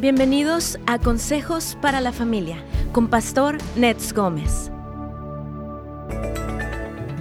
Bienvenidos a Consejos para la Familia con Pastor Nets Gómez.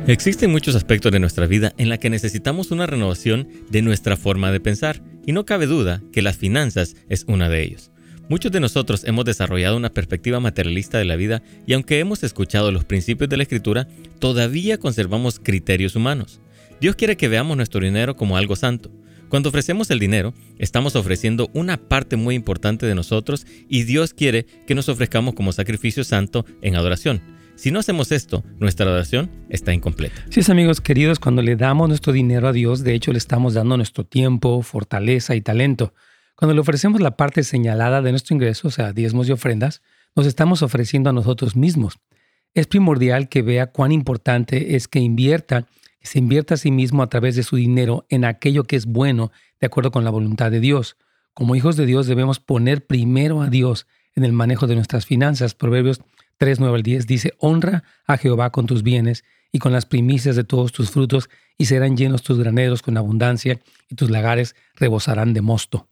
Existen muchos aspectos de nuestra vida en la que necesitamos una renovación de nuestra forma de pensar y no cabe duda que las finanzas es una de ellos. Muchos de nosotros hemos desarrollado una perspectiva materialista de la vida y aunque hemos escuchado los principios de la escritura, todavía conservamos criterios humanos. Dios quiere que veamos nuestro dinero como algo santo. Cuando ofrecemos el dinero, estamos ofreciendo una parte muy importante de nosotros y Dios quiere que nos ofrezcamos como sacrificio santo en adoración. Si no hacemos esto, nuestra adoración está incompleta. Sí, amigos queridos, cuando le damos nuestro dinero a Dios, de hecho le estamos dando nuestro tiempo, fortaleza y talento. Cuando le ofrecemos la parte señalada de nuestro ingreso, o sea, diezmos y ofrendas, nos estamos ofreciendo a nosotros mismos. Es primordial que vea cuán importante es que invierta se invierta a sí mismo a través de su dinero en aquello que es bueno de acuerdo con la voluntad de Dios. Como hijos de Dios debemos poner primero a Dios en el manejo de nuestras finanzas. Proverbios 3, 9 al 10 dice, honra a Jehová con tus bienes y con las primicias de todos tus frutos, y serán llenos tus graneros con abundancia, y tus lagares rebosarán de mosto.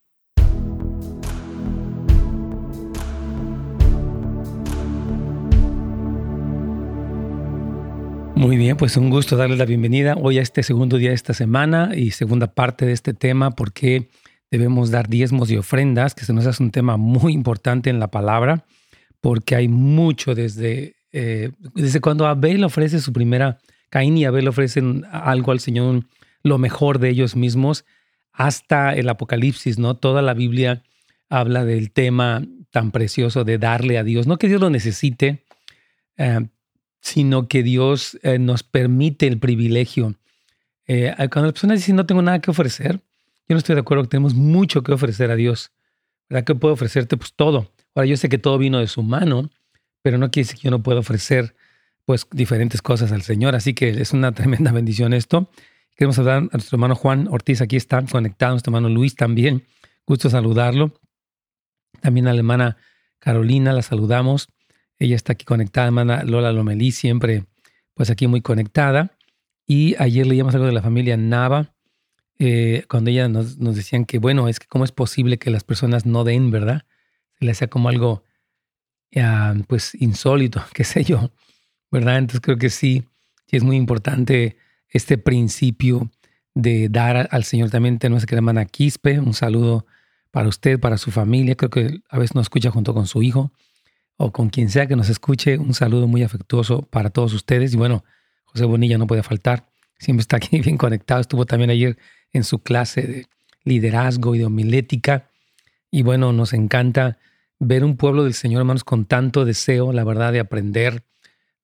Muy bien, pues un gusto darles la bienvenida hoy a este segundo día de esta semana y segunda parte de este tema, porque debemos dar diezmos y ofrendas, que se nos hace un tema muy importante en la palabra, porque hay mucho desde, eh, desde cuando Abel ofrece su primera, Caín y Abel ofrecen algo al Señor, lo mejor de ellos mismos, hasta el Apocalipsis, ¿no? Toda la Biblia habla del tema tan precioso de darle a Dios, no que Dios lo necesite, eh, sino que Dios eh, nos permite el privilegio. Eh, cuando las personas dicen no tengo nada que ofrecer, yo no estoy de acuerdo que tenemos mucho que ofrecer a Dios. ¿Verdad que puedo ofrecerte? Pues todo. Ahora yo sé que todo vino de su mano, pero no quiere decir que yo no pueda ofrecer pues diferentes cosas al Señor. Así que es una tremenda bendición esto. Queremos saludar a nuestro hermano Juan Ortiz, aquí está conectado, nuestro hermano Luis también. Gusto saludarlo. También a la hermana Carolina, la saludamos. Ella está aquí conectada, hermana Lola Lomelí, siempre pues aquí muy conectada. Y ayer leíamos algo de la familia Nava, eh, cuando ella nos, decían que, bueno, es que cómo es posible que las personas no den, ¿verdad? Se le hacía como algo, pues, insólito, qué sé yo, ¿verdad? Entonces creo que sí, es muy importante este principio de dar al Señor. También tenemos la hermana Quispe, un saludo para usted, para su familia. Creo que a veces nos escucha junto con su hijo o con quien sea que nos escuche, un saludo muy afectuoso para todos ustedes. Y bueno, José Bonilla no puede faltar, siempre está aquí bien conectado. Estuvo también ayer en su clase de liderazgo y de homilética. Y bueno, nos encanta ver un pueblo del Señor, hermanos, con tanto deseo, la verdad, de aprender,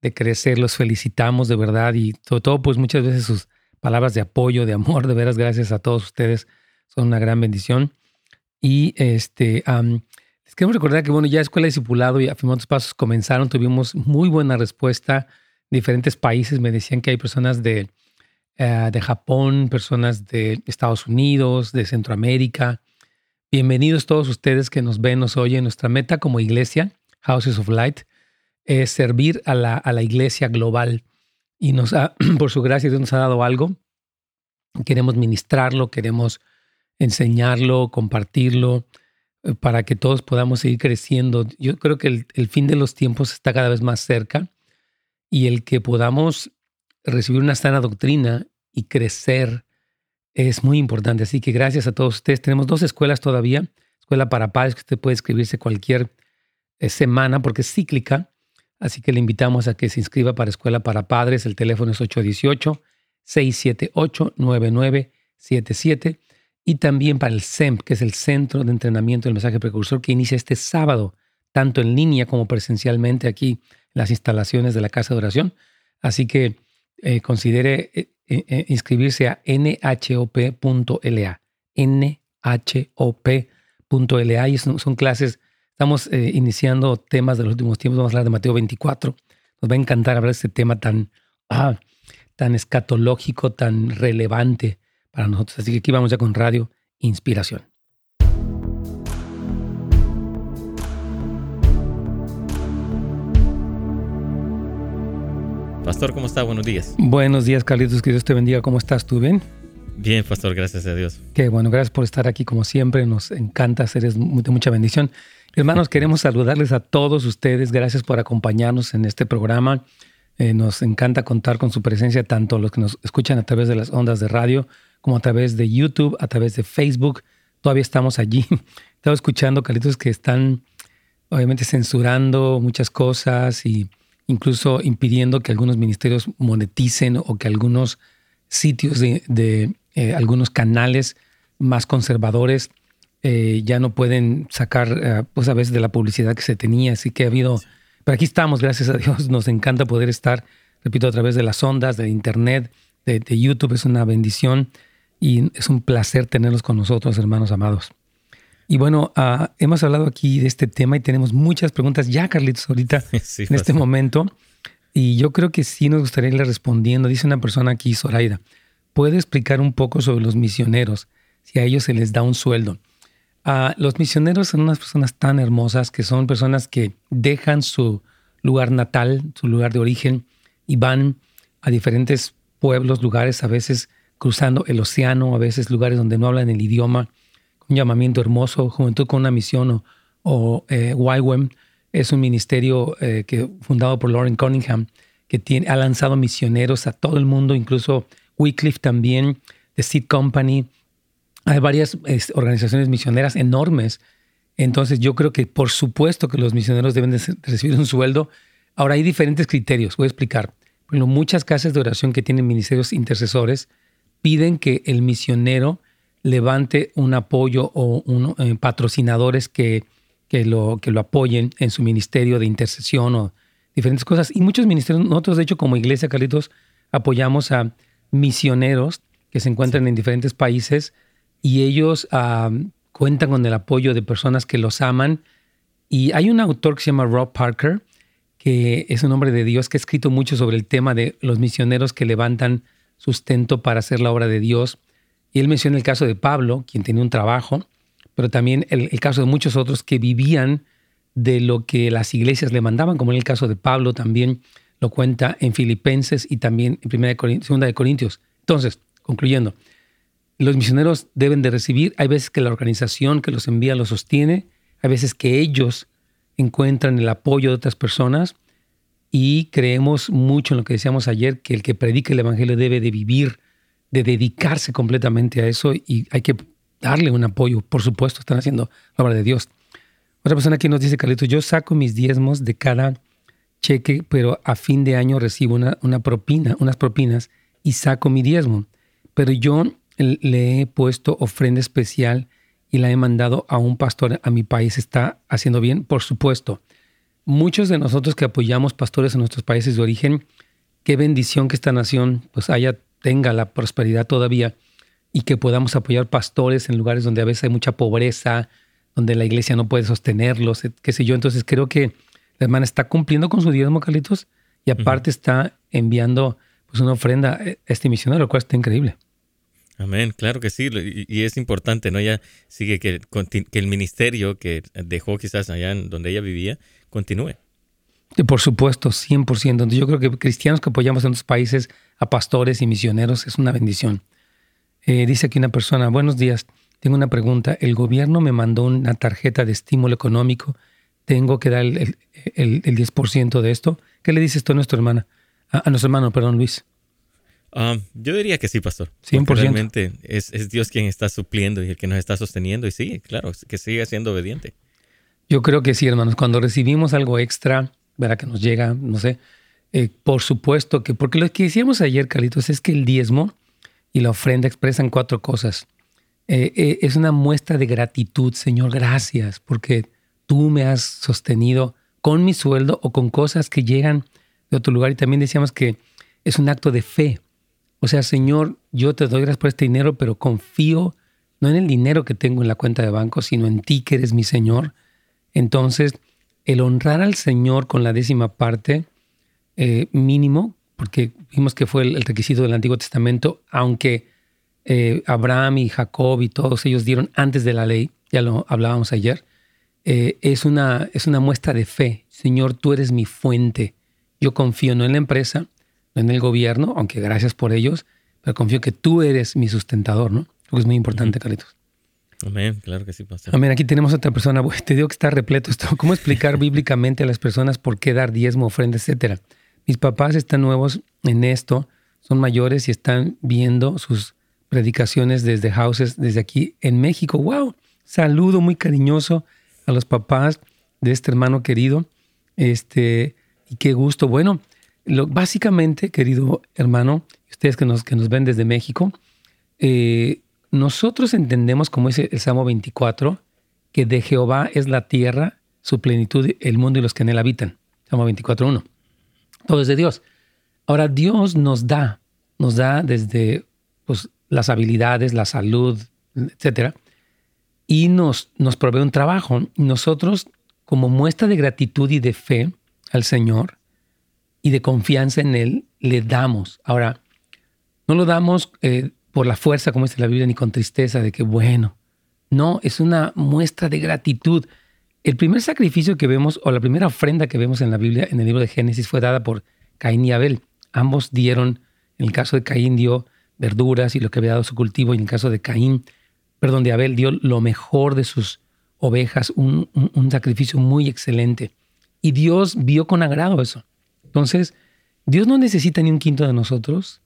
de crecer. Los felicitamos de verdad y todo, pues muchas veces sus palabras de apoyo, de amor, de veras, gracias a todos ustedes, son una gran bendición. Y este, es queremos recordar que, bueno, ya Escuela de Discipulado y Afirmando Pasos comenzaron, tuvimos muy buena respuesta. Diferentes países me decían que hay personas de, eh, de Japón, personas de Estados Unidos, de Centroamérica. Bienvenidos todos ustedes que nos ven, nos oyen. Nuestra meta como iglesia, Houses of Light, es servir a la, a la iglesia global. Y nos por su gracia, Dios nos ha dado algo. Queremos ministrarlo, queremos enseñarlo, compartirlo para que todos podamos seguir creciendo. Yo creo que el, fin de los tiempos está cada vez más cerca y el que podamos recibir una sana doctrina y crecer es muy importante. Así que gracias a todos ustedes. Tenemos dos escuelas todavía. Escuela para padres que usted puede inscribirse cualquier eh, semana porque es cíclica. Así que le invitamos a que se inscriba para Escuela para Padres. El teléfono es 818-678-9977 y también para el CEMP, que es el Centro de Entrenamiento del Mensaje Precursor, que inicia este sábado, tanto en línea como presencialmente aquí en las instalaciones de la Casa de Oración. Así que eh, considere eh, eh, inscribirse a nhop.la, nhop.la, y son, clases, estamos iniciando temas de los últimos tiempos, vamos a hablar de Mateo 24, nos va a encantar hablar de este tema tan, ah, tan escatológico, tan relevante para nosotros. Así que aquí vamos ya con Radio Inspiración. Pastor, ¿cómo está? Buenos días. Buenos días, Carlitos. Que Dios te bendiga. ¿Cómo estás tú? ¿Bien? Bien, pastor, gracias a Dios. Qué bueno, gracias por estar aquí como siempre. Nos encanta hacer de mucha bendición. Hermanos, queremos saludarles a todos ustedes. Gracias por acompañarnos en este programa. Eh, nos encanta contar con su presencia, tanto los que nos escuchan a través de las ondas de radio, como a través de YouTube, a través de Facebook. Todavía estamos allí. Estaba escuchando, Carlitos, que están obviamente censurando muchas cosas y incluso impidiendo que algunos ministerios moneticen o que algunos sitios de, eh, algunos canales más conservadores eh, ya no pueden sacar, pues a veces de la publicidad que se tenía. Así que ha habido pero aquí estamos, gracias a Dios. Nos encanta poder estar, repito, a través de las ondas, de Internet, de, YouTube. Es una bendición y es un placer tenerlos con nosotros, hermanos amados. Y bueno, ah, hemos hablado aquí de este tema y tenemos muchas preguntas ya, Carlitos, ahorita, en este momento. Y yo creo que sí nos gustaría irle respondiendo. Dice una persona aquí, Zoraida, ¿puede explicar un poco sobre los misioneros? Si a ellos se les da un sueldo. Ah, los misioneros son unas personas tan hermosas que son personas que dejan su lugar natal, su lugar de origen, y van a diferentes pueblos, lugares, a veces cruzando el océano, a veces lugares donde no hablan el idioma, un llamamiento hermoso, Juventud con una misión o, o eh, YWAM, es un ministerio eh, que, fundado por Lauren Cunningham, que tiene, ha lanzado misioneros a todo el mundo, incluso Wycliffe también, The Seed Company, hay varias organizaciones misioneras enormes. Entonces yo creo que por supuesto que los misioneros deben de recibir un sueldo. Ahora hay diferentes criterios, voy a explicar. Bueno, muchas casas de oración que tienen ministerios intercesores piden que el misionero levante un apoyo o un, eh, patrocinadores que, que, lo, que lo apoyen en su ministerio de intercesión o diferentes cosas. Y muchos ministerios, nosotros de hecho como iglesia, Carlitos, apoyamos a misioneros que se encuentran en diferentes países y ellos cuentan con el apoyo de personas que los aman. Y hay un autor que se llama Rob Parker, que es un hombre de Dios, que ha escrito mucho sobre el tema de los misioneros que levantan sustento para hacer la obra de Dios. Y él menciona el caso de Pablo, quien tenía un trabajo, pero también el, caso de muchos otros que vivían de lo que las iglesias le mandaban, como en el caso de Pablo también lo cuenta en Filipenses y también en Primera Segunda de Corintios. Entonces, concluyendo, los misioneros deben de recibir. Hay veces que la organización que los envía los sostiene, hay veces que ellos encuentran el apoyo de otras personas y creemos mucho en lo que decíamos ayer, que el que predica el Evangelio debe de vivir, de dedicarse completamente a eso y hay que darle un apoyo. Por supuesto, están haciendo la obra de Dios. Otra persona aquí nos dice, Carlitos, yo saco mis diezmos de cada cheque, pero a fin de año recibo una, una propina, unas propinas y saco mi diezmo. Pero yo le he puesto ofrenda especial y la he mandado a un pastor a mi país. ¿Está haciendo bien? Por supuesto. Muchos de nosotros que apoyamos pastores en nuestros países de origen, qué bendición que esta nación pues haya, tenga la prosperidad todavía y que podamos apoyar pastores en lugares donde a veces hay mucha pobreza, donde la iglesia no puede sostenerlos, qué sé yo. Entonces creo que la hermana está cumpliendo con su diezmo, Carlitos, y aparte está enviando pues una ofrenda a este misionero, lo cual está increíble. Amén, claro que sí, y, es importante, ¿no? Ella sigue que, que, el ministerio que dejó quizás allá en donde ella vivía continúe. Por supuesto, 100%. Entonces yo creo que cristianos que apoyamos en otros países a pastores y misioneros es una bendición. Eh, dice aquí una persona, buenos días, tengo una pregunta. El gobierno me mandó una tarjeta de estímulo económico. ¿Tengo que dar el, el, 10% de esto? ¿Qué le dices tú a nuestra hermana? a nuestro hermano, perdón, Luis. Ah, yo diría que sí, pastor. 100%. Realmente es, es, Dios quien está supliendo y el que nos está sosteniendo. Y sí, claro, que siga siendo obediente. Yo creo que sí, hermanos. Cuando recibimos algo extra, verá que nos llega, no sé, eh, por supuesto que, porque lo que decíamos ayer, Carlitos, es que el diezmo y la ofrenda expresan cuatro cosas. Eh, eh, es una muestra de gratitud, Señor, gracias, porque tú me has sostenido con mi sueldo o con cosas que llegan de otro lugar. Y también decíamos que es un acto de fe. O sea, Señor, yo te doy gracias por este dinero, pero confío no en el dinero que tengo en la cuenta de banco, sino en ti que eres mi Señor. Entonces, el honrar al Señor con la décima parte eh, mínimo, porque vimos que fue el, requisito del Antiguo Testamento, aunque eh, Abraham y Jacob y todos ellos dieron antes de la ley, ya lo hablábamos ayer, eh, es, una, es una muestra de fe. Señor, tú eres mi fuente. Yo confío no en la empresa, no en el gobierno, aunque gracias por ellos, pero confío que tú eres mi sustentador, ¿no? Lo que es muy importante, Carlitos. Amén, claro que sí, pastor. Amén, aquí tenemos otra persona, te digo que está repleto esto. ¿Cómo explicar bíblicamente a las personas por qué dar diezmo, ofrenda, etcétera? Mis papás están nuevos en esto, son mayores y están viendo sus predicaciones desde houses, desde aquí en México. ¡Wow! Saludo muy cariñoso a los papás de este hermano querido. Este, y qué gusto. Bueno, lo, básicamente, querido hermano, ustedes que nos, que nos ven desde México, eh, nosotros entendemos, como dice el Salmo 24, que de Jehová es la tierra, su plenitud, el mundo y los que en él habitan. Salmo 24.1. Todo es de Dios. Ahora, Dios nos da, nos da desde pues, las habilidades, la salud, etcétera, y nos, nos provee un trabajo. Nosotros, como muestra de gratitud y de fe al Señor y de confianza en Él, le damos. Ahora, no lo damos eh, por la fuerza, como dice la Biblia, ni con tristeza de que, bueno, no, es una muestra de gratitud. El primer sacrificio que vemos, o la primera ofrenda que vemos en la Biblia, en el libro de Génesis, fue dada por Caín y Abel. Ambos dieron, en el caso de Caín dio verduras y lo que había dado su cultivo, y en el caso de Caín, perdón, de Abel dio lo mejor de sus ovejas, un, un sacrificio muy excelente. Y Dios vio con agrado eso. Entonces, Dios no necesita ni un quinto de nosotros,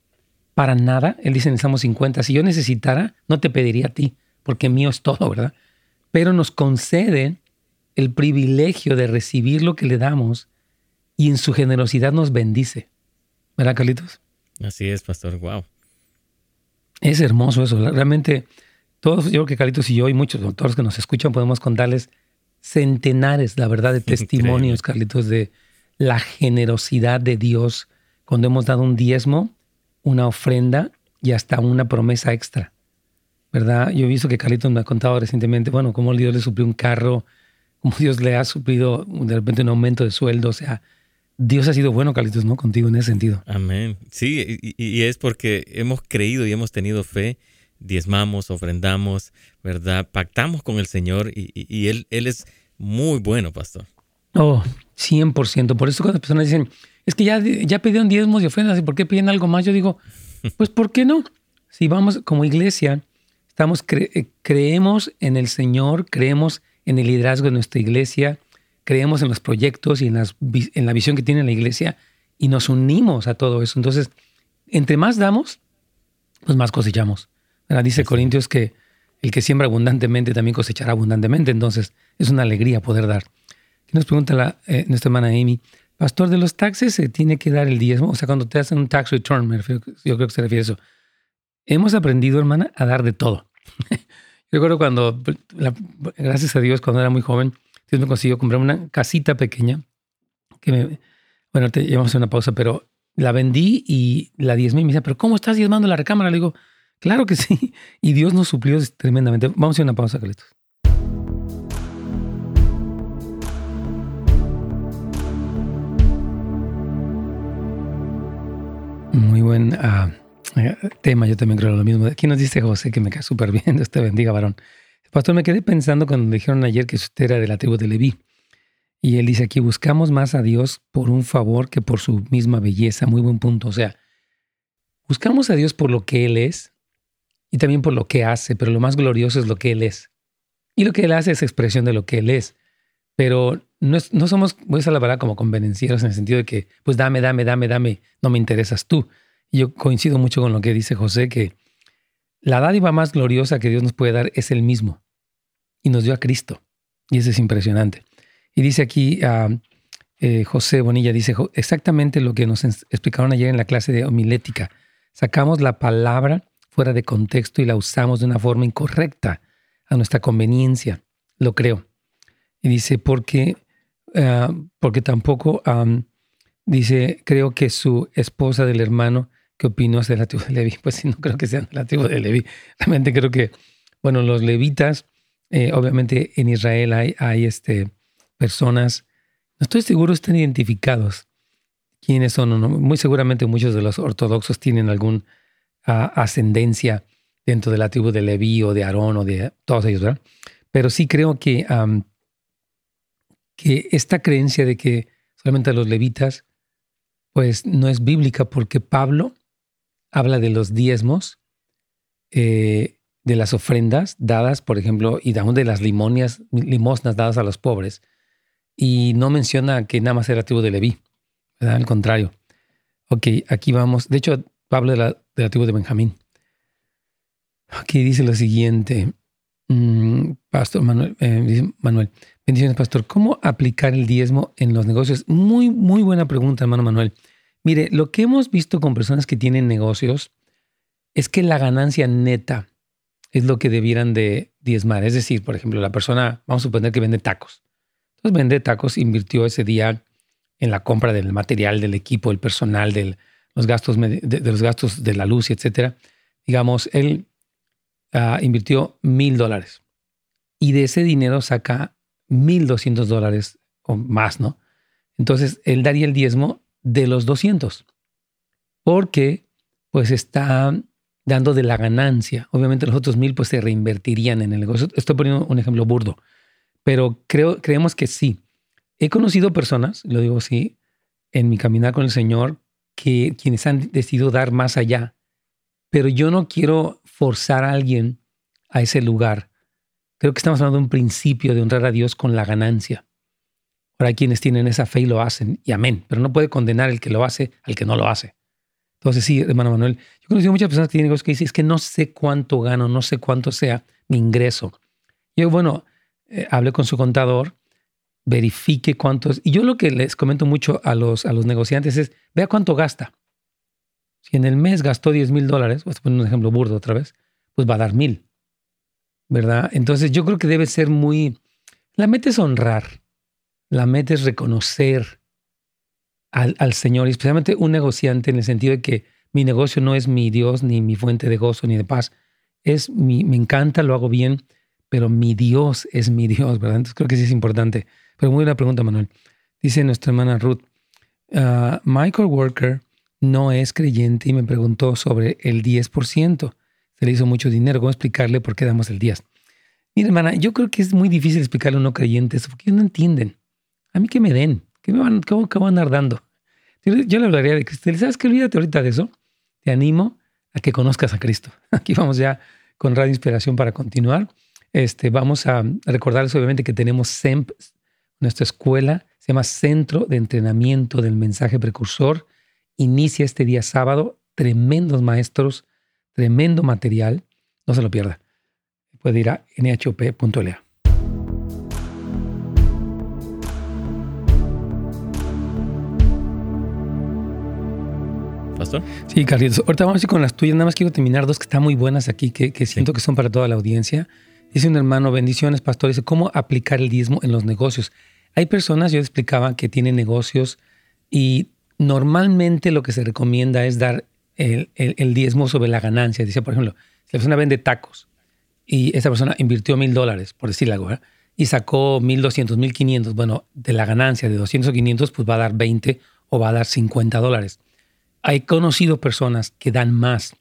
para nada. Él dice en el Salmo 50, si yo necesitara, no te pediría a ti, porque mío es todo, ¿verdad? Pero nos concede el privilegio de recibir lo que le damos y en su generosidad nos bendice. ¿Verdad, Carlitos? Así es, pastor. Wow. Es hermoso eso. Realmente, todos, yo creo que Carlitos y yo y muchos doctores que nos escuchan podemos contarles centenares, la verdad, de testimonios, Carlitos, de la generosidad de Dios cuando hemos dado un diezmo una ofrenda y hasta una promesa extra, ¿verdad? Yo he visto que Carlitos me ha contado recientemente, bueno, cómo Dios le suplió un carro, cómo Dios le ha suplido de repente un aumento de sueldo, o sea, Dios ha sido bueno, Carlitos, ¿no? Contigo en ese sentido. Amén. Sí, y, es porque hemos creído y hemos tenido fe, diezmamos, ofrendamos, ¿verdad? Pactamos con el Señor y, él, él es muy bueno, pastor. Oh, 100%. Por eso cuando las personas dicen, es que ya, ya pidieron diezmos y ofrendas, ¿y por qué piden algo más? Yo digo, pues ¿por qué no? Si vamos como iglesia, estamos eh, creemos en el Señor, creemos en el liderazgo de nuestra iglesia, creemos en los proyectos y en, las, en la visión que tiene la iglesia y nos unimos a todo eso. Entonces, entre más damos, pues más cosechamos. Dice Corintios que el que siembra abundantemente también cosechará abundantemente. Entonces, es una alegría poder dar. nos pregunta la, eh, nuestra hermana Amy? Pastor, de los taxes se tiene que dar el diezmo. O sea, cuando te hacen un tax return, yo creo que se refiere a eso. Hemos aprendido, hermana, a dar de todo. yo recuerdo cuando, gracias a Dios, cuando era muy joven, Dios me consiguió comprar una casita pequeña que me, bueno, te llevamos a una pausa, pero la vendí y la diezmé y me dice, pero ¿cómo estás diezmando la recámara? Le digo, claro que sí. Y Dios nos suplió tremendamente. Vamos a a una pausa, Carlitos. Muy buen ah, tema, yo también creo lo mismo. Aquí nos dice José que me cae súper bien, Dios te bendiga, varón. Pastor, me quedé pensando cuando dijeron ayer que usted era de la tribu de Leví. Y él dice aquí, buscamos más a Dios por un favor que por su misma belleza. Muy buen punto. O sea, buscamos a Dios por lo que Él es y también por lo que hace, pero lo más glorioso es lo que Él es. Y lo que Él hace es expresión de lo que Él es. Pero no, no somos, voy a la verdad, como convenencieros en el sentido de que, pues dame, dame, dame, dame, no me interesas tú. Yo coincido mucho con lo que dice José, que la dádiva más gloriosa que Dios nos puede dar es el mismo. Y nos dio a Cristo. Y eso es impresionante. Y dice aquí eh, José Bonilla, dice exactamente lo que nos explicaron ayer en la clase de homilética. Sacamos la palabra fuera de contexto y la usamos de una forma incorrecta a nuestra conveniencia. Lo creo. Y dice, porque Ah, porque tampoco dice, creo que su esposa del hermano que opinó es de la tribu de Levi. Pues sí, no creo que sean de la tribu de Levi. Realmente creo que, bueno, los levitas, eh, obviamente en Israel hay, hay este, personas, no estoy seguro están identificados quiénes son o no. Muy seguramente muchos de los ortodoxos tienen alguna ascendencia dentro de la tribu de Levi o de Aarón o de todos ellos, ¿verdad? Pero sí creo que que esta creencia de que solamente los levitas, pues no es bíblica porque Pablo habla de los diezmos, eh, de las ofrendas dadas, por ejemplo, y de las limonias, limosnas dadas a los pobres. Y no menciona que nada más era tribu de Leví. Al contrario. Ok, aquí vamos. De hecho, Pablo de la, de la tribu de Benjamín. Aquí dice lo siguiente. Mm, Pastor Manuel, eh, Manuel, bendiciones, Pastor. ¿Cómo aplicar el diezmo en los negocios? Muy, muy buena pregunta, hermano Manuel. Mire, lo que hemos visto con personas que tienen negocios es que la ganancia neta es lo que debieran de diezmar. Es decir, por ejemplo, la persona, vamos a suponer que vende tacos. Entonces vende tacos, invirtió ese día en la compra del material, del equipo, el personal, de los gastos de, los gastos de la luz, etcétera. Digamos, él ah, invirtió mil dólares y de ese dinero saca mil doscientos dólares o más, ¿no? Entonces él daría el diezmo de los 200 porque pues está dando de la ganancia. Obviamente los otros mil pues se reinvertirían en el negocio. Estoy poniendo un ejemplo burdo, pero creo, creemos que sí. He conocido personas, lo digo así, en mi caminar con el Señor, que quienes han decidido dar más allá, pero yo no quiero forzar a alguien a ese lugar. Creo que estamos hablando de un principio de honrar a Dios con la ganancia. Ahora hay quienes tienen esa fe y lo hacen, y amén, pero no puede condenar el que lo hace al que no lo hace. Entonces, sí, hermano Manuel, yo he conocido muchas personas que tienen negocios que dicen, es que no sé cuánto gano, no sé cuánto sea mi ingreso. Yo, bueno, eh, hablé con su contador, verifique cuántos. Y yo lo que les comento mucho a los, a los negociantes es, vea cuánto gasta. Si en el mes gastó 10 mil dólares, voy a poner un ejemplo burdo otra vez, pues va a dar mil. ¿Verdad? Entonces yo creo que debe ser muy... La meta es honrar, la meta es reconocer al, Señor, y especialmente un negociante en el sentido de que mi negocio no es mi Dios, ni mi fuente de gozo, ni de paz. Es mi, me encanta, lo hago bien, pero mi Dios es mi Dios, ¿verdad? Entonces creo que sí es importante. Pero muy buena pregunta, Manuel. Dice nuestra hermana Ruth, uh, Michael Worker no es creyente y me preguntó sobre el 10%. Se le hizo mucho dinero. ¿Cómo explicarle por qué damos el 10? Mira, hermana, yo creo que es muy difícil explicarle a un no creyente eso porque ellos no entienden. A mí que me den, ¿qué me van, cómo, cómo van dando? Yo, le hablaría de Cristo. ¿Sabes qué? Olvídate ahorita de eso. Te animo a que conozcas a Cristo. Aquí vamos ya con Radio Inspiración para continuar. Este, vamos a recordarles obviamente que tenemos SEMP, nuestra escuela, se llama Centro de Entrenamiento del Mensaje Precursor. Inicia este día sábado. Tremendos maestros, tremendo material. No se lo pierda. Puede ir a nhop.la. Sí, Carlitos. Ahorita vamos a ir con las tuyas. Nada más quiero terminar dos que están muy buenas aquí, que, siento que son para toda la audiencia. Dice un hermano, bendiciones, pastor. Dice, ¿cómo aplicar el diezmo en los negocios? Hay personas, yo explicaba, que tienen negocios y normalmente lo que se recomienda es dar el, diezmo sobre la ganancia. Dice, por ejemplo, si la persona vende tacos y esa persona invirtió mil dólares, por decir algo, y sacó mil doscientos, mil quinientos, bueno, de la ganancia de 200 o 500, pues va a dar 20 o va a dar 50 dólares. Hay conocido personas que dan más,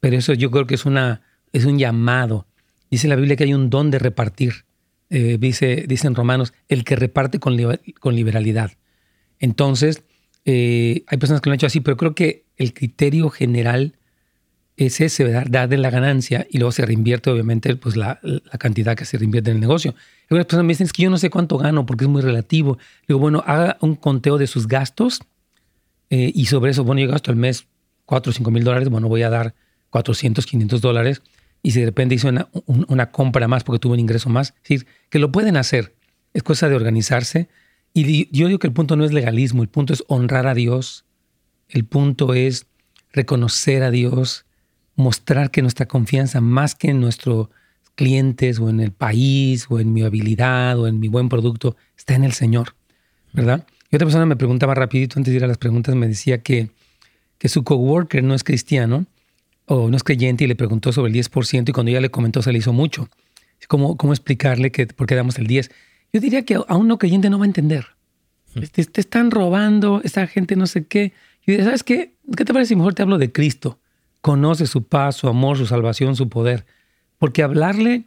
pero eso yo creo que es, una, es un llamado. Dice la Biblia que hay un don de repartir. Eh, dice, dicen Romanos, el que reparte con, con liberalidad. Entonces, eh, hay personas que lo han hecho así, pero creo que el criterio general es ese, ¿verdad? Dar de la ganancia y luego se reinvierte, obviamente, pues la, la, cantidad que se reinvierte en el negocio. Algunas personas me dicen, es que yo no sé cuánto gano porque es muy relativo. Digo, bueno, haga un conteo de sus gastos eh, y sobre eso, bueno, yo gasto al mes 4 o 5 mil dólares, bueno, voy a dar 400, 500 dólares. Y si de repente hice una, una compra más porque tuve un ingreso más, es decir, que lo pueden hacer. Es cosa de organizarse. Y yo digo que el punto no es legalismo, el punto es honrar a Dios. El punto es reconocer a Dios, mostrar que nuestra confianza, más que en nuestros clientes o en el país o en mi habilidad o en mi buen producto, está en el Señor, ¿verdad? Y otra persona me preguntaba rapidito antes de ir a las preguntas, me decía que, que su coworker no es cristiano o no es creyente y le preguntó sobre el 10% y cuando ella le comentó se le hizo mucho. ¿Cómo, cómo explicarle que, por qué damos el 10? Yo diría que a un no creyente no va a entender. Hmm. Te, te están robando, esta gente no sé qué. Y ¿sabes qué? ¿Qué te parece si mejor te hablo de Cristo? Conoce su paz, su amor, su salvación, su poder. Porque hablarle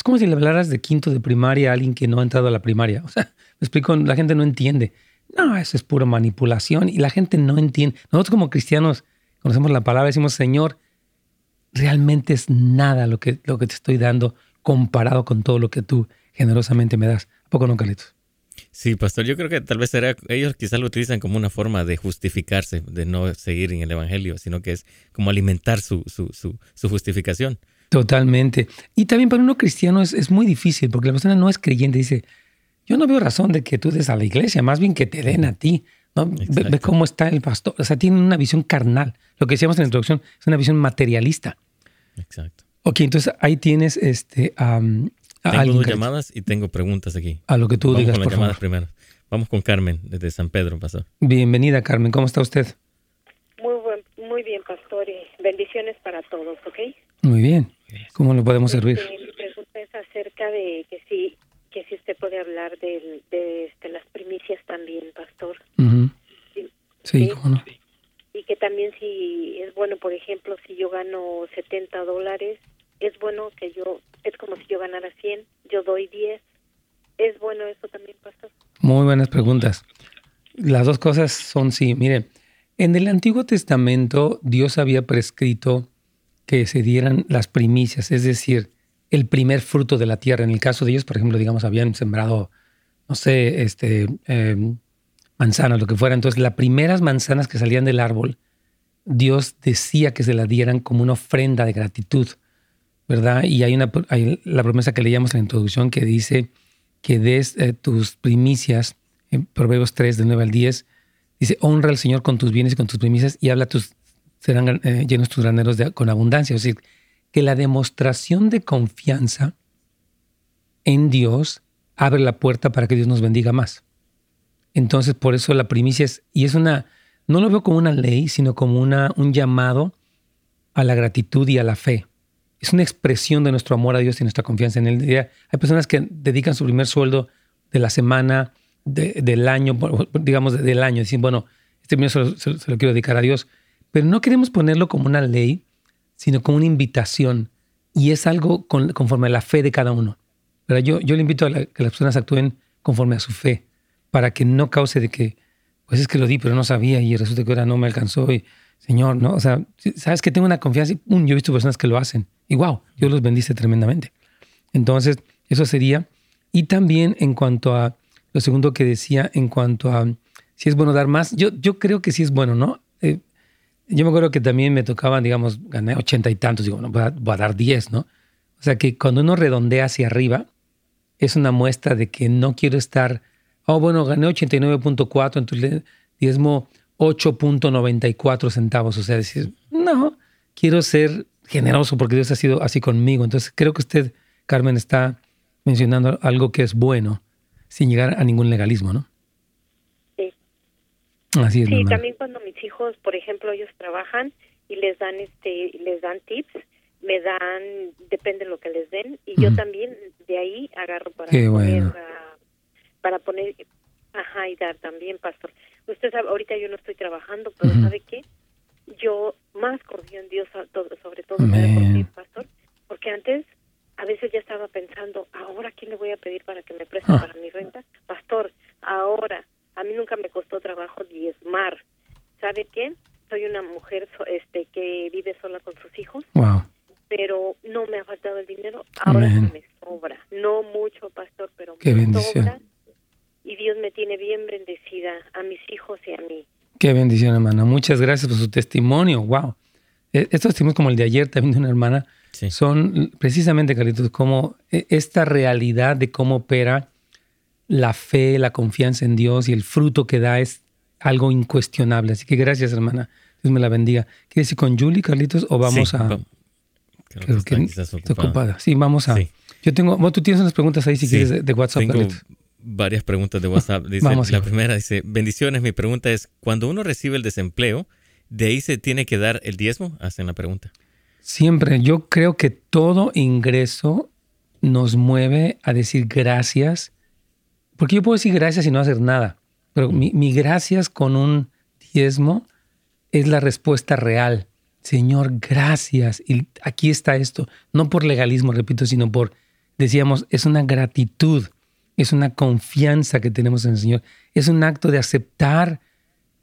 es como si le hablaras de quinto de primaria a alguien que no ha entrado a la primaria. O sea, me explico, la gente no entiende. No, eso es pura manipulación y la gente no entiende. Nosotros como cristianos conocemos la palabra, decimos, Señor, realmente es nada lo que, lo que te estoy dando comparado con todo lo que tú generosamente me das. ¿A poco no, Carlitos? Sí, pastor, yo creo que tal vez será, ellos quizás lo utilizan como una forma de justificarse, de no seguir en el Evangelio, sino que es como alimentar su, su, su, justificación. Totalmente. Y también para uno cristiano es, es, muy difícil, porque la persona no es creyente, dice, yo no veo razón de que tú des a la iglesia, más bien que te den a ti. ¿no? Ve, cómo está el pastor. O sea, tienen una visión carnal. Lo que decíamos en la introducción es una visión materialista. Exacto. Ok, entonces ahí tienes este, tengo dos llamadas y tengo preguntas aquí. A lo que tú Vamos digas, con las llamadas primero. Vamos con Carmen, desde San Pedro, pastor. Bienvenida, Carmen. ¿Cómo está usted? Muy, buen, muy bien, pastor. Y bendiciones para todos, ¿ok? Muy bien. ¿Cómo le podemos servir? Este, mi pregunta es acerca de que si, que si usted puede hablar de, de este, las primicias también, pastor. sí, sí, cómo no. Y que también si es bueno, por ejemplo, si yo gano 70 dólares, es bueno que yo, es como si yo ganara 100, yo doy 10. ¿Es bueno eso también, pastor? Muy buenas preguntas. Las dos cosas son sí. Mire, en el Antiguo Testamento Dios había prescrito que se dieran las primicias, es decir, el primer fruto de la tierra. En el caso de ellos, por ejemplo, digamos, habían sembrado, no sé, este, em, manzanas, lo que fuera. Entonces, las primeras manzanas que salían del árbol, Dios decía que se las dieran como una ofrenda de gratitud. ¿Verdad? Y hay, una, la promesa que leíamos en la introducción que dice que des eh, tus primicias, en Proverbios 3, del 9 al 10, dice, honra al Señor con tus bienes y con tus primicias y habla tus, serán eh, llenos tus graneros con abundancia. Es decir, que la demostración de confianza en Dios abre la puerta para que Dios nos bendiga más. Entonces, por eso la primicia es, y es una, no lo veo como una ley, sino como una, un llamado a la gratitud y a la fe es una expresión de nuestro amor a Dios y nuestra confianza en Él. Hay personas que dedican su primer sueldo de la semana, del año, digamos del año, dicen, bueno, este primer se, se, lo quiero dedicar a Dios. Pero no queremos ponerlo como una ley, sino como una invitación. Y es algo conforme a la fe de cada uno. Pero yo, yo le invito a que las personas actúen conforme a su fe, para que no cause de que, pues es que lo di, pero no sabía y resulta que ahora no me alcanzó. Y, Señor, ¿no? O sea, sabes que tengo una confianza y yo he visto personas que lo hacen. Y wow, Dios los bendice tremendamente. Entonces, eso sería. Y también en cuanto a lo segundo que decía, en cuanto a si es bueno dar más, yo, yo creo que sí es bueno, ¿no? Eh, yo me acuerdo que también me tocaban, digamos, gané ochenta y tantos, digo, no, voy a, voy a dar diez, ¿no? O sea que cuando uno redondea hacia arriba, es una muestra de que no quiero estar, oh, bueno, gané 89.4, entonces diezmo 8.94 centavos. O sea, decir, no, quiero ser generoso porque Dios ha sido así conmigo. Entonces creo que usted, Carmen, está mencionando algo que es bueno sin llegar a ningún legalismo, ¿no? Sí. Así es. Sí, también cuando mis hijos, por ejemplo, ellos trabajan y les dan este, les dan tips, me dan, depende de lo que les den, y yo también de ahí agarro para poner, para poner, ajá, y dar también, pastor. Usted sabe, ahorita yo no estoy trabajando, pero ¿sabe qué? yo más confío en Dios sobre todo, por pastor? Porque antes a veces ya estaba pensando, ahora quién le voy a pedir para que me preste ah. para mi renta? Pastor, ahora, a mí nunca me costó trabajo diezmar. ¿Sabe qué? Soy una mujer este que vive sola con sus hijos. Pero no me ha faltado el dinero, ahora me sobra. No mucho, pastor, pero me sobra. Y Dios me tiene bien bendecida a mis hijos y a mí. Qué bendición, hermana. Muchas gracias por su testimonio. Wow. E, estos testimonios como el de ayer también de una hermana son precisamente, Carlitos, como e, esta realidad de cómo opera la fe, la confianza en Dios y el fruto que da es algo incuestionable. Así que gracias, hermana. Dios me la bendiga. ¿Quieres ir con Julie, Carlitos, o vamos a... Creo, que, está, ocupada. Sí, vamos a... Yo tengo... Bueno, tú tienes unas preguntas ahí si quieres de, WhatsApp, Carlitos varias preguntas de WhatsApp. Dice, la primera dice, bendiciones, mi pregunta es, cuando uno recibe el desempleo, ¿de ahí se tiene que dar el diezmo? Hacen la pregunta. Siempre, yo creo que todo ingreso nos mueve a decir gracias, porque yo puedo decir gracias y no hacer nada, pero mi, mi gracias con un diezmo es la respuesta real. Señor, gracias. Y aquí está esto, no por legalismo, repito, sino por, decíamos, es una gratitud es una confianza que tenemos en el Señor, es un acto de aceptar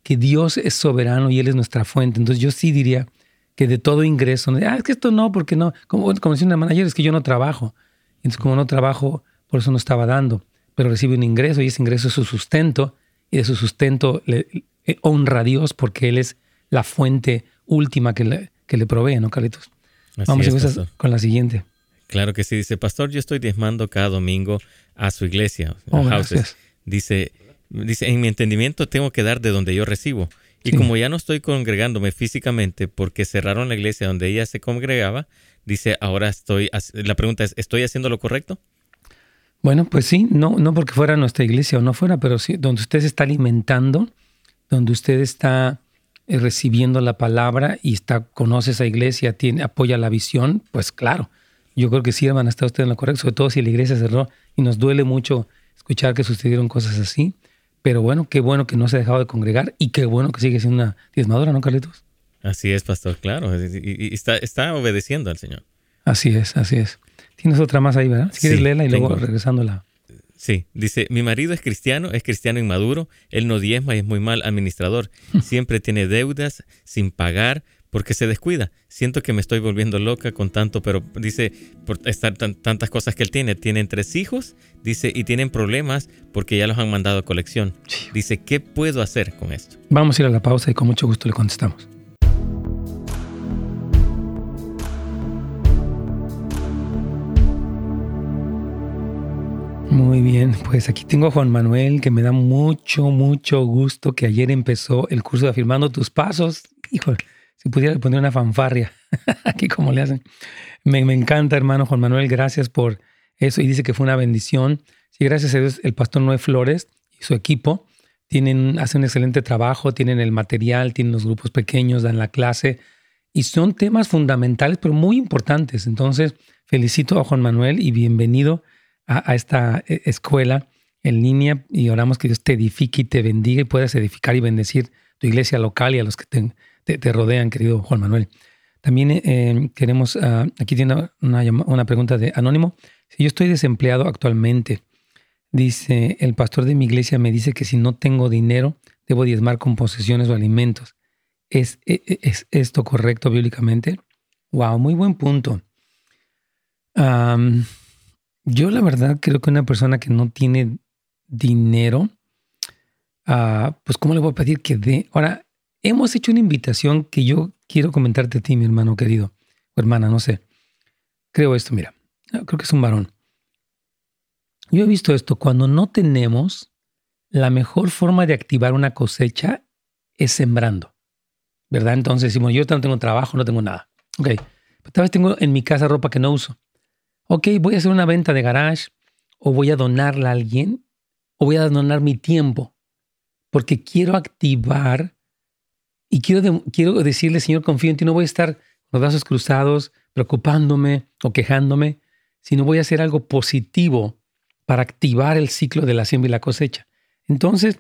que Dios es soberano y Él es nuestra fuente. Entonces yo sí diría que de todo ingreso, ah, es que esto no, porque no, como, como decía una manager, es que yo no trabajo. Entonces como no trabajo, por eso no estaba dando, pero recibe un ingreso y ese ingreso es su sustento y de su sustento le, honra a Dios porque Él es la fuente última que le, que le provee, ¿no, Carlitos? Vamos a con la siguiente. Claro que sí, dice, pastor, yo estoy diezmando cada domingo a su iglesia. Oh, dice, dice, en mi entendimiento tengo que dar de donde yo recibo. Y como ya no estoy congregándome físicamente porque cerraron la iglesia donde ella se congregaba, dice, ahora estoy, la pregunta es, ¿estoy haciendo lo correcto? Bueno, pues sí, no, no porque fuera nuestra iglesia o no fuera, pero sí, donde usted se está alimentando, donde usted está eh, recibiendo la palabra y está, conoce esa iglesia, tiene, apoya la visión, pues claro, yo creo que sí van a estar ustedes en lo correcto, sobre todo si la iglesia cerró y nos duele mucho escuchar que sucedieron cosas así. Pero bueno, qué bueno que no se ha dejado de congregar y qué bueno que sigue siendo una diezmadora, ¿no, Carlitos? Así es, pastor, claro. Y, está, está obedeciendo al Señor. Así es, así es. Tienes otra más ahí, ¿verdad? Si quieres leerla y luego regresándola. Sí, dice, mi marido es cristiano, es cristiano inmaduro, él no diezma y es muy mal administrador. Siempre tiene deudas sin pagar, porque se descuida. Siento que me estoy volviendo loca con tanto, pero dice, por estar tantas cosas que él tiene. Tienen tres hijos, dice, y tienen problemas porque ya los han mandado a colección. Dice, ¿qué puedo hacer con esto? Vamos a ir a la pausa y con mucho gusto le contestamos. Muy bien, pues aquí tengo a Juan Manuel, que me da mucho, mucho gusto que ayer empezó el curso de Afirmando tus Pasos. Híjole, si pudiera poner una fanfarria, aquí como le hacen. Me, encanta, hermano Juan Manuel, gracias por eso. Y dice que fue una bendición. Sí, gracias a Dios, el pastor Noé Flores y su equipo tienen, hacen un excelente trabajo, tienen el material, tienen los grupos pequeños, dan la clase. Y son temas fundamentales, pero muy importantes. Entonces, felicito a Juan Manuel y bienvenido a, esta eh, escuela en línea y oramos que Dios te edifique y te bendiga y puedas edificar y bendecir tu iglesia local y a los que te, te, rodean, querido Juan Manuel. También eh, queremos, ah, aquí tiene una, pregunta de Anónimo. Si yo estoy desempleado actualmente, dice, el pastor de mi iglesia me dice que si no tengo dinero, debo diezmar con posesiones o alimentos. ¿Es, e, e, es, esto correcto bíblicamente? Wow, muy buen punto. yo la verdad creo que una persona que no tiene dinero, ah, pues ¿cómo le voy a pedir que dé? Ahora, hemos hecho una invitación que yo quiero comentarte a ti, mi hermano querido, o hermana, no sé. Creo esto, mira, creo que es un varón. Yo he visto esto, cuando no tenemos, la mejor forma de activar una cosecha es sembrando, ¿verdad? Entonces decimos, yo no tengo trabajo, no tengo nada. Ok, pero tal vez tengo en mi casa ropa que no uso. Ok, voy a hacer una venta de garage o voy a donarla a alguien o voy a donar mi tiempo porque quiero activar y quiero, quiero decirle, Señor, confío en ti, no voy a estar con los brazos cruzados, preocupándome o quejándome, sino voy a hacer algo positivo para activar el ciclo de la siembra y la cosecha. Entonces,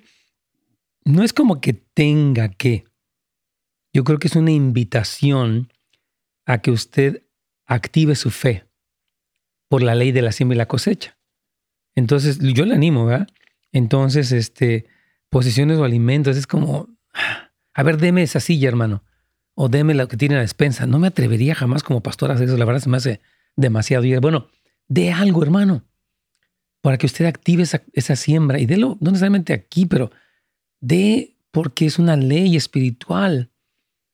no es como que tenga que. Yo creo que es una invitación a que usted active su fe por la ley de la siembra y la cosecha. Entonces, yo le animo, ¿verdad? Entonces, este, posiciones o alimentos, es como, a ver, deme esa silla, hermano, o deme lo que tiene la despensa. No me atrevería jamás como pastor a hacer eso, la verdad se me hace demasiado. Y bueno, dé algo, hermano, para que usted active esa, siembra y délo, no necesariamente aquí, pero dé porque es una ley espiritual,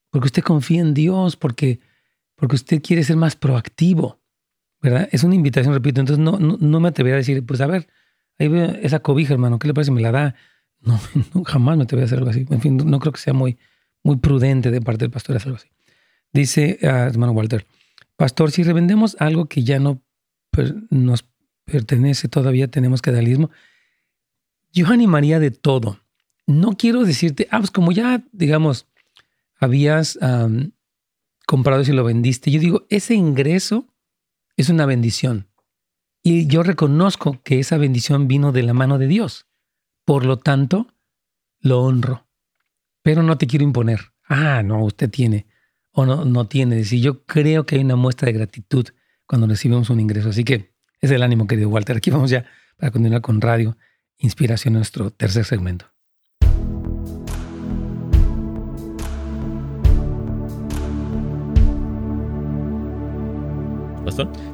porque usted confía en Dios, porque, porque usted quiere ser más proactivo, ¿verdad? Es una invitación, repito, entonces no, no, me atrevería a decir, pues a ver, ahí veo esa cobija, hermano, ¿qué le parece? Me la da. No, jamás me te voy a hacer algo así. En fin, no creo que sea muy, muy prudente de parte del pastor hacer algo así. Dice uh, hermano Walter, pastor, si revendemos algo que ya no nos pertenece, todavía tenemos que darlismo. Yo animaría de todo. No quiero decirte, ah, pues como ya, digamos, habías comprado y lo vendiste, yo digo, ese ingreso es una bendición. Y yo reconozco que esa bendición vino de la mano de Dios. Por lo tanto, lo honro. Pero no te quiero imponer. Ah, no, usted tiene. O no, no tiene. Es yo creo que hay una muestra de gratitud cuando recibimos un ingreso. Así que es el ánimo, querido Walter. Aquí vamos ya para continuar con Radio Inspiración, nuestro tercer segmento.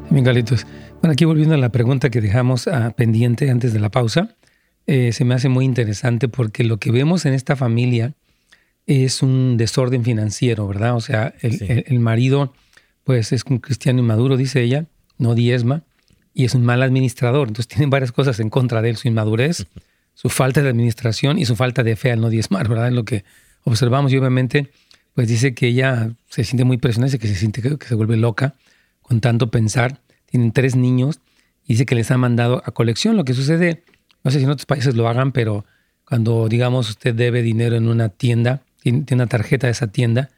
Bien, Galitos. Bueno, aquí volviendo a la pregunta que dejamos ah, pendiente antes de la pausa eh, se me hace muy interesante porque lo que vemos en esta familia es un desorden financiero, ¿verdad? O sea, el, marido, pues es un cristiano inmaduro, dice ella, no diezma, y es un mal administrador. Entonces tienen varias cosas en contra de él, su inmadurez, su falta de administración y su falta de fe al no diezmar, ¿verdad? Es lo que observamos y obviamente, pues dice que ella se siente muy presionada, dice que se siente que, se vuelve loca con tanto pensar. Tienen tres niños y dice que les han mandado a colección. Lo que sucede, no sé si en otros países lo hagan, pero cuando, digamos, usted debe dinero en una tienda, tiene, una tarjeta de esa tienda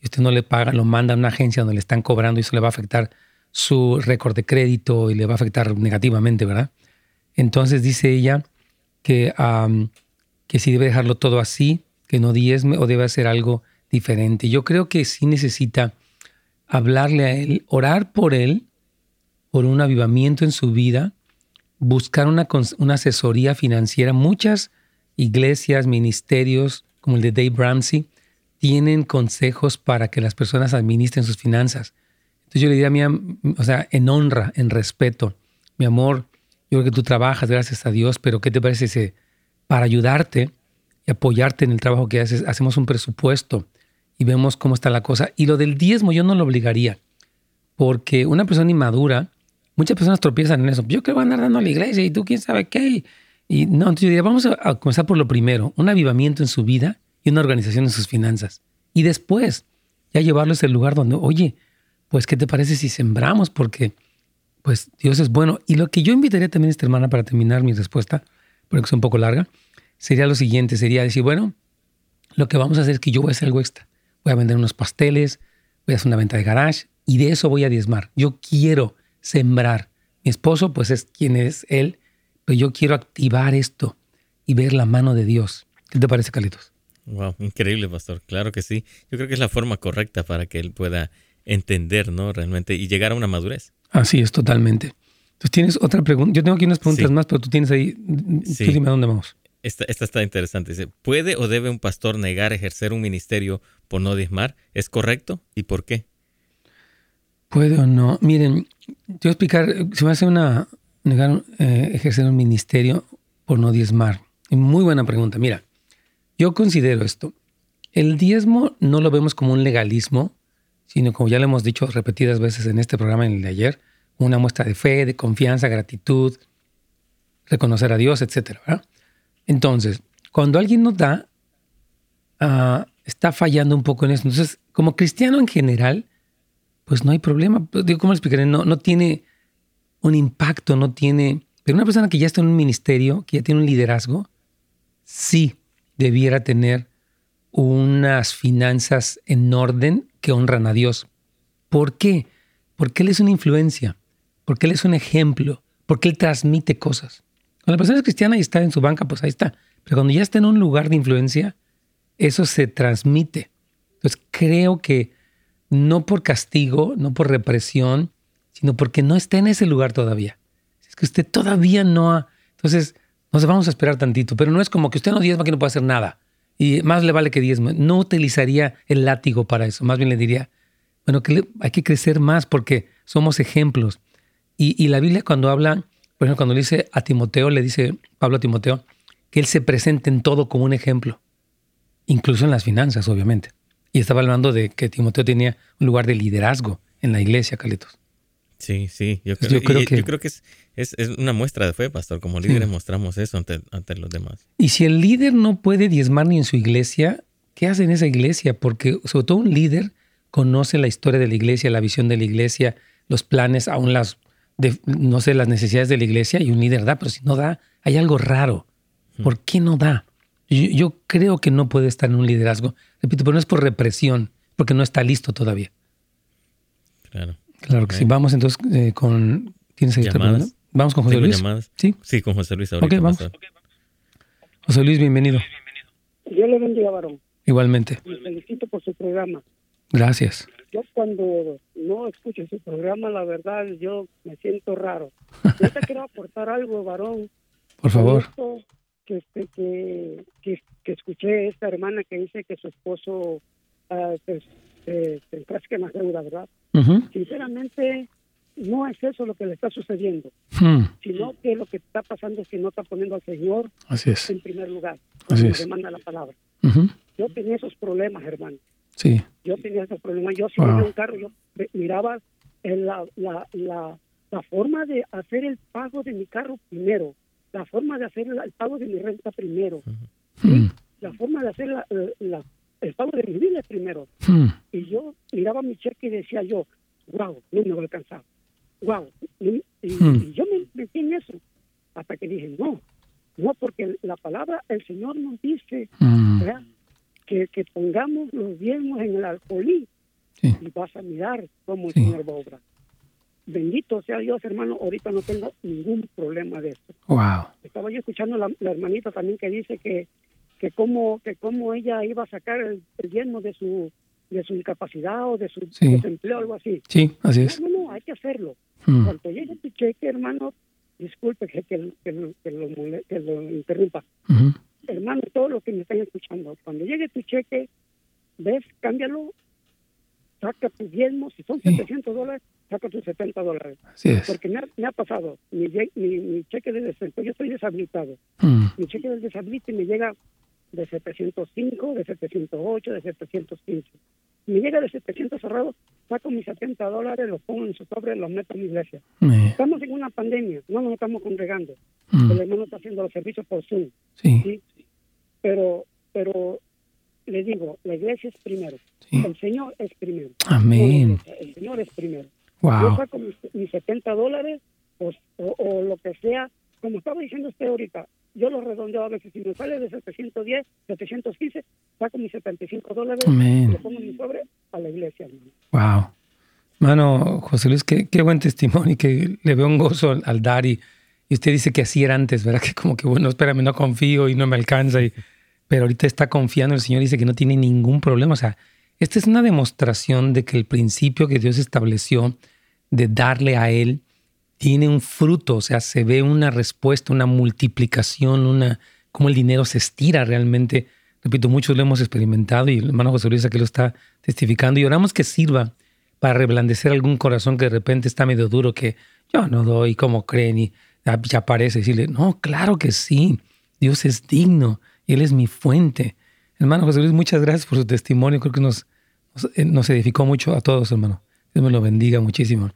y usted no le paga, lo manda a una agencia donde le están cobrando y eso le va a afectar su récord de crédito y le va a afectar negativamente, ¿verdad? Entonces dice ella que, que si debe dejarlo todo así, que no diezme o debe hacer algo diferente. Yo creo que sí necesita hablarle a él, orar por él, por un avivamiento en su vida, buscar una, asesoría financiera. Muchas iglesias, ministerios, como el de Dave Ramsey, tienen consejos para que las personas administren sus finanzas. Entonces yo le diría a mi, o sea, en honra, en respeto, mi amor, yo creo que tú trabajas, gracias a Dios, pero ¿qué te parece si para ayudarte y apoyarte en el trabajo que haces, hacemos un presupuesto y vemos cómo está la cosa? Y lo del diezmo yo no lo obligaría, porque una persona inmadura, muchas personas tropiezan en eso. Yo a andar dando a la iglesia y tú quién sabe qué. Y no, entonces yo diría, vamos a, comenzar por lo primero, un avivamiento en su vida y una organización en sus finanzas. Y después, ya llevarlo a el lugar donde, oye, pues, ¿qué te parece si sembramos? Porque, pues, Dios es bueno. Y lo que yo invitaría también a esta hermana para terminar mi respuesta, porque es un poco larga, sería lo siguiente, sería decir, bueno, lo que vamos a hacer es que yo voy a hacer algo extra. Voy a vender unos pasteles, voy a hacer una venta de garage y de eso voy a diezmar. Yo quiero sembrar. Mi esposo, pues, es quien es él pero yo quiero activar esto y ver la mano de Dios. ¿Qué te parece, Carlitos? Wow, increíble, pastor. Claro que sí. Yo creo que es la forma correcta para que él pueda entender, ¿no? Realmente y llegar a una madurez. Así es, totalmente. Entonces, ¿tienes otra pregunta? Yo tengo aquí unas preguntas más, pero tú tienes ahí. Sí. Tú dime a dónde vamos. Esta, esta, está interesante. Dice, ¿puede o debe un pastor negar ejercer un ministerio por no diezmar? ¿Es correcto? ¿Y por qué? Puede o no. Miren, yo explicar, se me hace una, negar eh, ejercer un ministerio por no diezmar? Muy buena pregunta. Mira, yo considero esto. El diezmo no lo vemos como un legalismo, sino como ya lo hemos dicho repetidas veces en este programa, en el de ayer, una muestra de fe, de confianza, gratitud, reconocer a Dios, etc. Entonces, cuando alguien nos da, ah, está fallando un poco en eso. Entonces, como cristiano en general, pues no hay problema. Digo, ¿cómo lo explicaré? No, no tiene un impacto, no tiene... Pero una persona que ya está en un ministerio, que ya tiene un liderazgo, sí debiera tener unas finanzas en orden que honran a Dios. ¿Por qué? Porque Él es una influencia, porque Él es un ejemplo, porque Él transmite cosas. Cuando la persona es cristiana y está en su banca, pues ahí está. Pero cuando ya está en un lugar de influencia, eso se transmite. Entonces creo que no por castigo, no por represión, sino porque no está en ese lugar todavía. Es que usted todavía no ha... Entonces, nos vamos a esperar tantito, pero no es como que usted no diezma que no puede hacer nada. Y más le vale que diezma. No utilizaría el látigo para eso. Más bien le diría, bueno, hay que crecer más porque somos ejemplos. Y, la Biblia cuando habla, por ejemplo, cuando dice a Timoteo, le dice Pablo a Timoteo, que él se presente en todo como un ejemplo, incluso en las finanzas, obviamente. Y estaba hablando de que Timoteo tenía un lugar de liderazgo en la iglesia, Carlitos. Sí, sí, yo creo, que, yo creo que es, es, una muestra de fe, pastor. Como líderes mostramos eso ante, ante, los demás. Y si el líder no puede diezmar ni en su iglesia, ¿qué hace en esa iglesia? Porque sobre todo un líder conoce la historia de la iglesia, la visión de la iglesia, los planes, aún las, no sé, las necesidades de la iglesia y un líder da, pero si no da, hay algo raro. ¿Por qué no da? Yo, yo creo que no puede estar en un liderazgo. Repito, pero no es por represión, porque no está listo todavía. Claro. Claro que sí. Vamos entonces eh, con. ¿Tienes ahí llamadas? Vamos con José Luis. Sí. Sí, con José Luis ahorita. Ok, vamos. José Luis, bienvenido. Yo le bendiga, varón. Igualmente. Me felicito por su programa. Gracias. Yo cuando no escucho su programa, la verdad, yo me siento raro. Yo te quiero aportar algo, varón. Por favor. que, este, que, que, que, escuché esta hermana que dice que su esposo uh, pues, eh, en la deuda, ¿verdad? Sinceramente, no es eso lo que le está sucediendo, hmm. sino que lo que está pasando es que no está poniendo al Señor en primer lugar, como demanda la palabra. Yo tenía esos problemas, hermano. Sí. Yo tenía esos problemas. Yo si un carro, yo miraba la, la, la, la, forma de hacer el pago de mi carro primero, la forma de hacer el pago de mi renta primero, hmm. La forma de hacer la, el pago de mis biles primero. Hmm. Y yo miraba mi cheque y decía yo, wow, no me voy a alcanzar. Wow. Y, hmm. yo me metí en eso hasta que dije, no, no, porque la palabra, el Señor nos dice que, que pongamos los diezmos en el alcoholí y vas a mirar cómo el Señor va a obrar. Bendito sea Dios, hermano, ahorita no tengo ningún problema de esto. Wow. Estaba yo escuchando la, la hermanita también que dice que que cómo que cómo ella iba a sacar el, diezmo de su de su incapacidad o de su desempleo algo así. Sí, así es. No, no, hay que hacerlo. Hmm. Cuando llegue tu cheque, hermano, disculpe que, que, que, lo, que lo, interrumpa. Hermano, todo lo que me están escuchando, cuando llegue tu cheque, ves, cámbialo, saca tu diezmo, si son 700 dólares, saca tus 70 dólares. Así es. Porque me ha, me ha pasado, mi, mi, mi, cheque de desempleo, yo estoy deshabilitado, hmm. mi cheque de deshabilito me llega de 705, de 708, de 715. Me llega de 700 cerrados, saco mis 70 dólares, los pongo en su sobre, los meto en mi iglesia. Estamos en una pandemia, no nos estamos congregando. Mm. El hermano está haciendo los servicios por Zoom. Sí. Pero, pero le digo, la iglesia es primero. El Señor es primero. Amén. el Señor es primero. Wow. Yo saco mis, 70 dólares o, o, lo que sea, como estaba diciendo usted ahorita, yo lo redondeo a veces. Si me sale de 710, 715, saco mis 75 dólares y lo pongo en mi sobre a la iglesia. Wow. Mano, José Luis, qué, qué, buen testimonio y que le veo un gozo al, dar. Y, usted dice que así era antes, ¿verdad? Que como que, bueno, espérame, no confío y no me alcanza. Y, pero ahorita está confiando, el Señor dice que no tiene ningún problema. O sea, esta es una demostración de que el principio que Dios estableció de darle a Él tiene un fruto, o sea, se ve una respuesta, una multiplicación, una cómo el dinero se estira realmente. Repito, muchos lo hemos experimentado y el hermano José Luis aquí lo está testificando y oramos que sirva para reblandecer algún corazón que de repente está medio duro, que yo no doy, como creen? Y ya aparece decirle, no, claro que sí, Dios es digno y Él es mi fuente. Hermano José Luis, muchas gracias por su testimonio, creo que nos, nos edificó mucho a todos, hermano. Dios me lo bendiga muchísimo.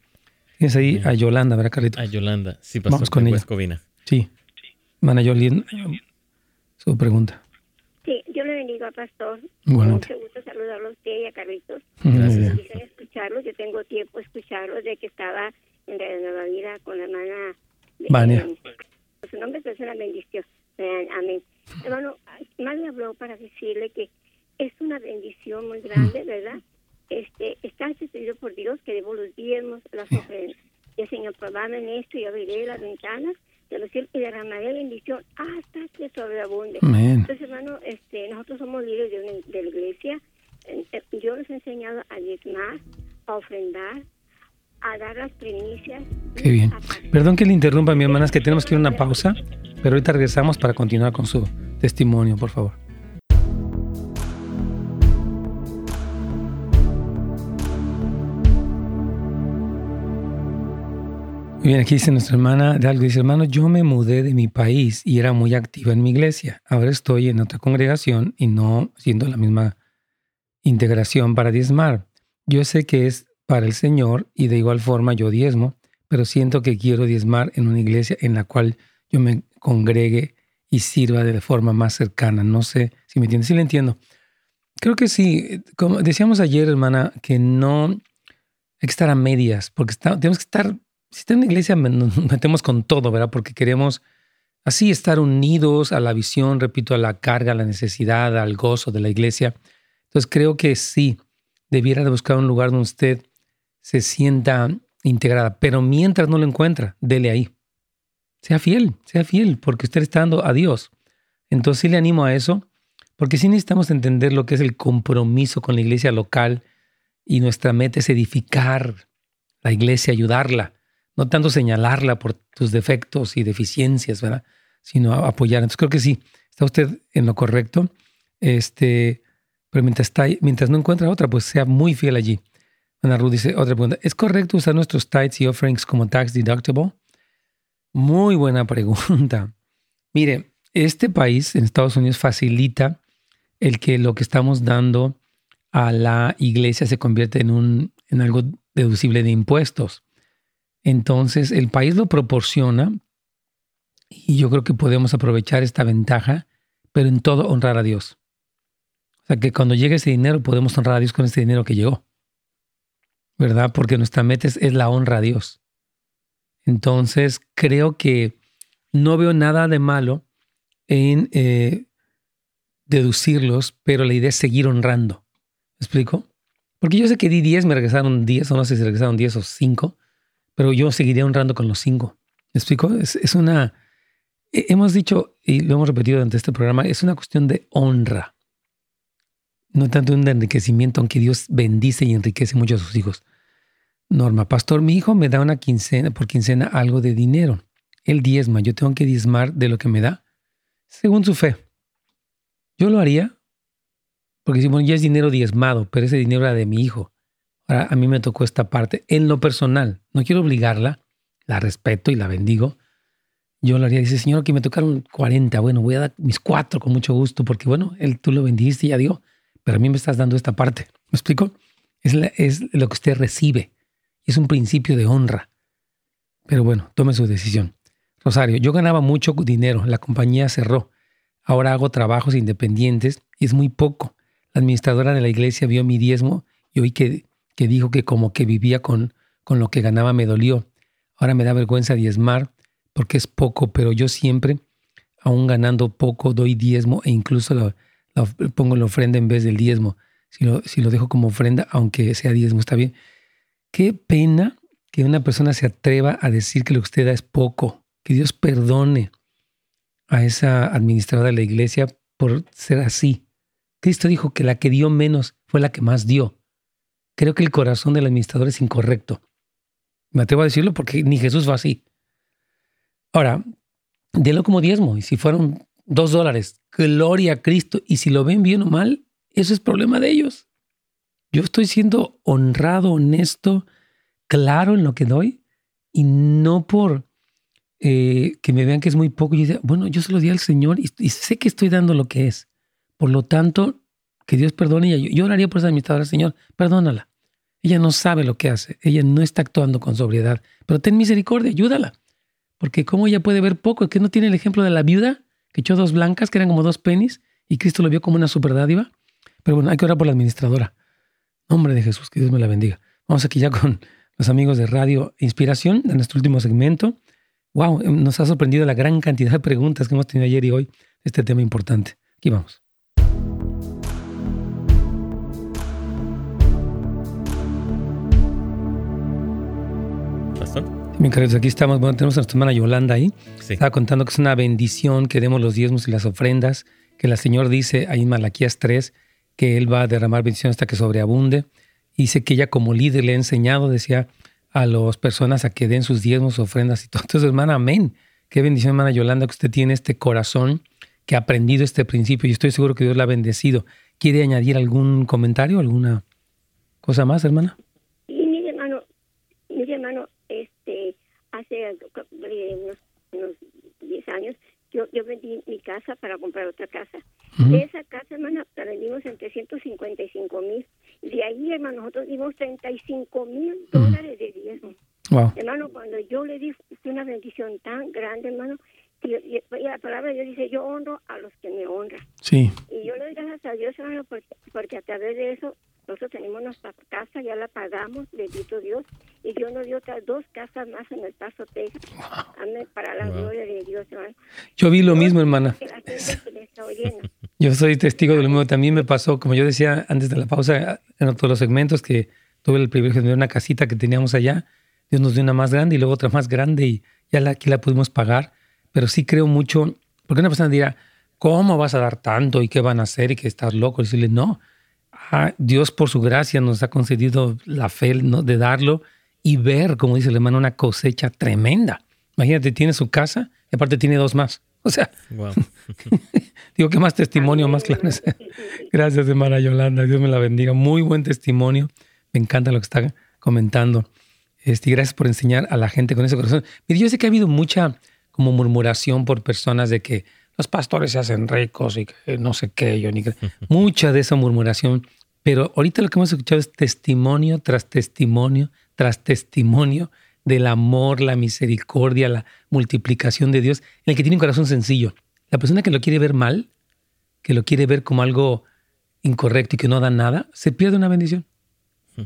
Tienes ahí a Yolanda, ¿verdad, Carlito? A Yolanda, sí, pasó Vamos con ella. Sí. Mana Yolanda, su pregunta. Sí, yo le bendiga, pastor. Bueno. Mucho gusto saludarlo a usted y a Carlitos. Gracias. Quisiera escucharlos, yo tengo tiempo escucharlos de que estaba en la Nueva Vida con la hermana Vania. su nombre es una bendición. Amén. Hermano, más me habló para decirle que es una bendición muy grande, ¿verdad? Este, está instituido por Dios que diezmos, las ofrendas. Y el Señor probame en esto y abriré las ventanas de los cielos y derramaré bendición hasta que sobreabunde. Entonces, hermano, este, nosotros somos líderes de, de la iglesia. Yo les he enseñado a diezmar, a ofrendar, a dar las primicias. Qué bien. Perdón que le interrumpa, mi hermana, es que tenemos que ir a una pausa, pero ahorita regresamos para continuar con su testimonio, por favor. Bien, aquí dice nuestra hermana de algo, dice, hermano, yo me mudé de mi país y era muy activa en mi iglesia. Ahora estoy en otra congregación y no siendo la misma integración para diezmar. Yo sé que es para el Señor y de igual forma yo diezmo, pero siento que quiero diezmar en una iglesia en la cual yo me congregue y sirva de forma más cercana. No sé si me entiendes. Sí, le entiendo. Creo que sí. Como decíamos ayer, hermana, que no hay que estar a medias, porque tenemos que estar si está en la iglesia nos metemos con todo, ¿verdad? Porque queremos así estar unidos a la visión, repito, a la carga, a la necesidad, al gozo de la iglesia. Entonces creo que sí, debiera de buscar un lugar donde usted se sienta integrada, pero mientras no lo encuentra, dele ahí. Sea fiel, sea fiel, porque usted está dando a Dios. Entonces sí le animo a eso, porque sí necesitamos entender lo que es el compromiso con la iglesia local y nuestra meta es edificar la iglesia, ayudarla no tanto señalarla por tus defectos y deficiencias, ¿verdad? Sino apoyar. Entonces creo que sí, está usted en lo correcto. Este, pero mientras, está, mientras no encuentra otra, pues sea muy fiel allí. Ana Ruth dice, otra pregunta, ¿es correcto usar nuestros tithes y offerings como tax deductible? Muy buena pregunta. Mire, este país, en Estados Unidos, facilita el que lo que estamos dando a la iglesia se convierte en, un, en algo deducible de impuestos. Entonces, el país lo proporciona y yo creo que podemos aprovechar esta ventaja, pero en todo honrar a Dios. O sea, que cuando llegue ese dinero podemos honrar a Dios con ese dinero que llegó. ¿Verdad? Porque nuestra meta es, la honra a Dios. Entonces, creo que no veo nada de malo en eh, deducirlos, pero la idea es seguir honrando. ¿Me explico? Porque yo sé que di 10, me regresaron 10, o no sé si regresaron 10 o 5, pero yo seguiría honrando con los 5. ¿Me explico? Es, una... Hemos dicho, y lo hemos repetido durante este programa, es una cuestión de honra. No tanto un enriquecimiento, aunque Dios bendice y enriquece mucho a sus hijos. Norma, pastor, mi hijo me da una quincena, por quincena algo de dinero. Él diezma, yo tengo que diezmar de lo que me da, según su fe. Yo lo haría, porque si, bueno, ya es dinero diezmado, pero ese dinero era de mi hijo. Ahora a mí me tocó esta parte en lo personal. No quiero obligarla, la respeto y la bendigo. Yo lo haría. Dice, Señor, que me tocaron 40. Bueno, voy a dar mis cuatro con mucho gusto, porque bueno, él, tú lo bendiiste y ya dio, pero a mí me estás dando esta parte. ¿Me explico? Es, es lo que usted recibe. Es un principio de honra. Pero bueno, tome su decisión. Rosario, yo ganaba mucho dinero, la compañía cerró. Ahora hago trabajos independientes y es muy poco. La administradora de la iglesia vio mi diezmo y oí que, que dijo que como que vivía con, con lo que ganaba me dolió. Ahora me da vergüenza diezmar porque es poco, pero yo siempre, aún ganando poco, doy diezmo e incluso lo, pongo la ofrenda en vez del diezmo. Si lo, si lo dejo como ofrenda, aunque sea diezmo, está bien. Qué pena que una persona se atreva a decir que lo que usted da es poco. Que Dios perdone a esa administradora de la iglesia por ser así. Cristo dijo que la que dio menos fue la que más dio. Creo que el corazón del administrador es incorrecto. Me atrevo a decirlo porque ni Jesús fue así. Ahora, délo como diezmo. Y si fueron dos dólares, gloria a Cristo. Y si lo ven bien o mal, eso es problema de ellos. Yo estoy siendo honrado, honesto, claro en lo que doy y no por eh, que me vean que es muy poco. Y dice, bueno, yo se lo di al Señor y, sé que estoy dando lo que es. Por lo tanto, que Dios perdone. Yo, yo oraría por esa administradora, Señor, perdónala. Ella no sabe lo que hace. Ella no está actuando con sobriedad. Pero ten misericordia, ayúdala. Porque cómo ella puede ver poco, es que no tiene el ejemplo de la viuda que echó dos blancas, que eran como dos penis, y Cristo lo vio como una superdádiva. Pero bueno, hay que orar por la administradora. Nombre de Jesús, que Dios me la bendiga. Vamos aquí ya con los amigos de Radio Inspiración, en nuestro último segmento. Wow, nos ha sorprendido la gran cantidad de preguntas que hemos tenido ayer y hoy de este tema importante. Aquí vamos. Pastor. Bien, queridos, aquí estamos. Bueno, tenemos a nuestra hermana Yolanda ahí. Estaba contando que es una bendición que demos los diezmos y las ofrendas, que el Señor dice ahí en Malaquías 3 que Él va a derramar bendición hasta que sobreabunde. Y dice que ella como líder le ha enseñado, decía, a las personas a que den sus diezmos, ofrendas y todo. Entonces, hermana, amén. Qué bendición, hermana Yolanda, que usted tiene este corazón, que ha aprendido este principio y estoy seguro que Dios la ha bendecido. ¿Quiere añadir algún comentario, alguna cosa más, hermana? Sí, mi hermano, mi hermano, este, hace unos, unos 10 años yo, yo vendí mi casa para comprar otra casa. De esa casa, hermana, la vendimos en 355 mil. De ahí, hermano, nosotros dimos 35 mil dólares de diezmo. Hermano, cuando yo le di una bendición tan grande, hermano, y, la palabra de Dios dice, yo honro a los que me honran. Sí. Y yo le doy gracias a Dios, hermano, porque, porque a través de eso nosotros tenemos nuestra casa, ya la pagamos, bendito Dios, y Dios nos dio otras dos casas más en el Paso, Texas. Amén, para la gloria de Dios, hermano. Yo vi lo mismo, hermana. Yo soy testigo de lo mismo. También me pasó, como yo decía antes de la pausa, en todos los segmentos, que tuve el privilegio de tener una casita que teníamos allá. Dios nos dio una más grande y luego otra más grande y ya la, aquí la pudimos pagar. Pero sí creo mucho, porque una persona dirá, ¿cómo vas a dar tanto y qué van a hacer y que estás loco? Y decirle, no, Dios por su gracia nos ha concedido la fe de darlo y ver, como dice el hermano, una cosecha tremenda. Imagínate, tiene su casa y aparte tiene dos más. O sea, digo que más testimonio, más claro. Gracias, hermana Yolanda. Dios me la bendiga. Muy buen testimonio. Me encanta lo que está comentando. Este, gracias por enseñar a la gente con ese corazón. Mire, yo sé que ha habido mucha como murmuración por personas de que los pastores se hacen ricos y que no sé qué, yo ni mucha de esa murmuración. Pero ahorita lo que hemos escuchado es testimonio tras testimonio tras testimonio del amor, la misericordia, la multiplicación de Dios, en el que tiene un corazón sencillo. La persona que lo quiere ver mal, que lo quiere ver como algo incorrecto y que no da nada, se pierde una bendición.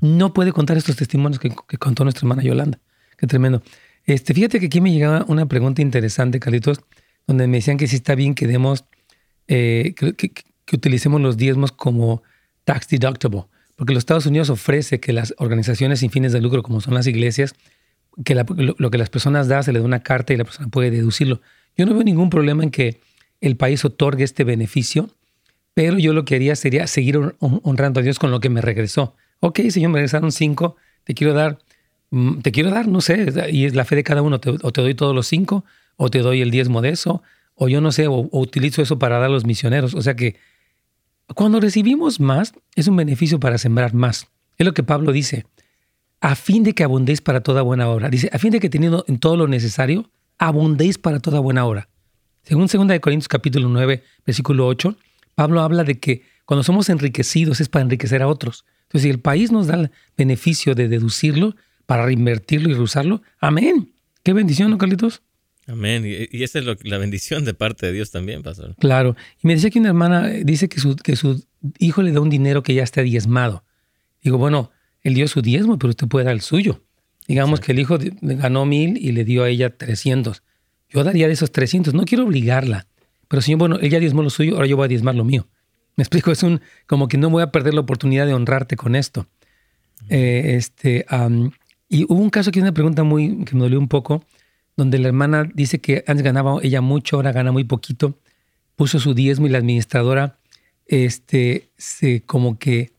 No puede contar estos testimonios que, contó nuestra hermana Yolanda. Qué tremendo. Este, fíjate que aquí me llegaba una pregunta interesante, Carlitos, donde me decían que si está bien que demos, eh, que, utilicemos los diezmos como tax deductible, porque los Estados Unidos ofrece que las organizaciones sin fines de lucro, como son las iglesias, que lo, que las personas dan se le da una carta y la persona puede deducirlo. Yo no veo ningún problema en que el país otorgue este beneficio, pero yo lo que haría sería seguir honrando a Dios con lo que me regresó. Ok, Señor, me regresaron cinco, te quiero dar, mm, te quiero dar, no sé, y es la fe de cada uno, o te doy todos los cinco, o te doy el diezmo de eso, o yo no sé, o utilizo eso para dar a los misioneros. O sea que cuando recibimos más, es un beneficio para sembrar más. Es lo que Pablo dice a fin de que abundéis para toda buena obra. Dice, a fin de que teniendo en todo lo necesario, abundéis para toda buena obra. Según 2 Corintios capítulo 9, versículo 8, Pablo habla de que cuando somos enriquecidos es para enriquecer a otros. Entonces, si el país nos da el beneficio de deducirlo para reinvertirlo y reusarlo, amén. Qué bendición, ¿no, Carlitos? Amén. Y, esa es la bendición de parte de Dios también, pastor. Claro. Y me decía que una hermana dice que su, que su hijo le da un dinero que ya está diezmado. Digo, bueno, él dio su diezmo, pero usted puede dar el suyo. Digamos que el hijo ganó mil y le dio a ella trescientos. Yo daría de esos trescientos. No quiero obligarla. Pero señor, bueno, ella diezmó lo suyo, ahora yo voy a diezmar lo mío. Me explico, es un como que no voy a perder la oportunidad de honrarte con esto. Eh, este, y hubo un caso que una pregunta muy que me dolió un poco, donde la hermana dice que antes ganaba ella mucho, ahora gana muy poquito. Puso su diezmo y la administradora, este, se como que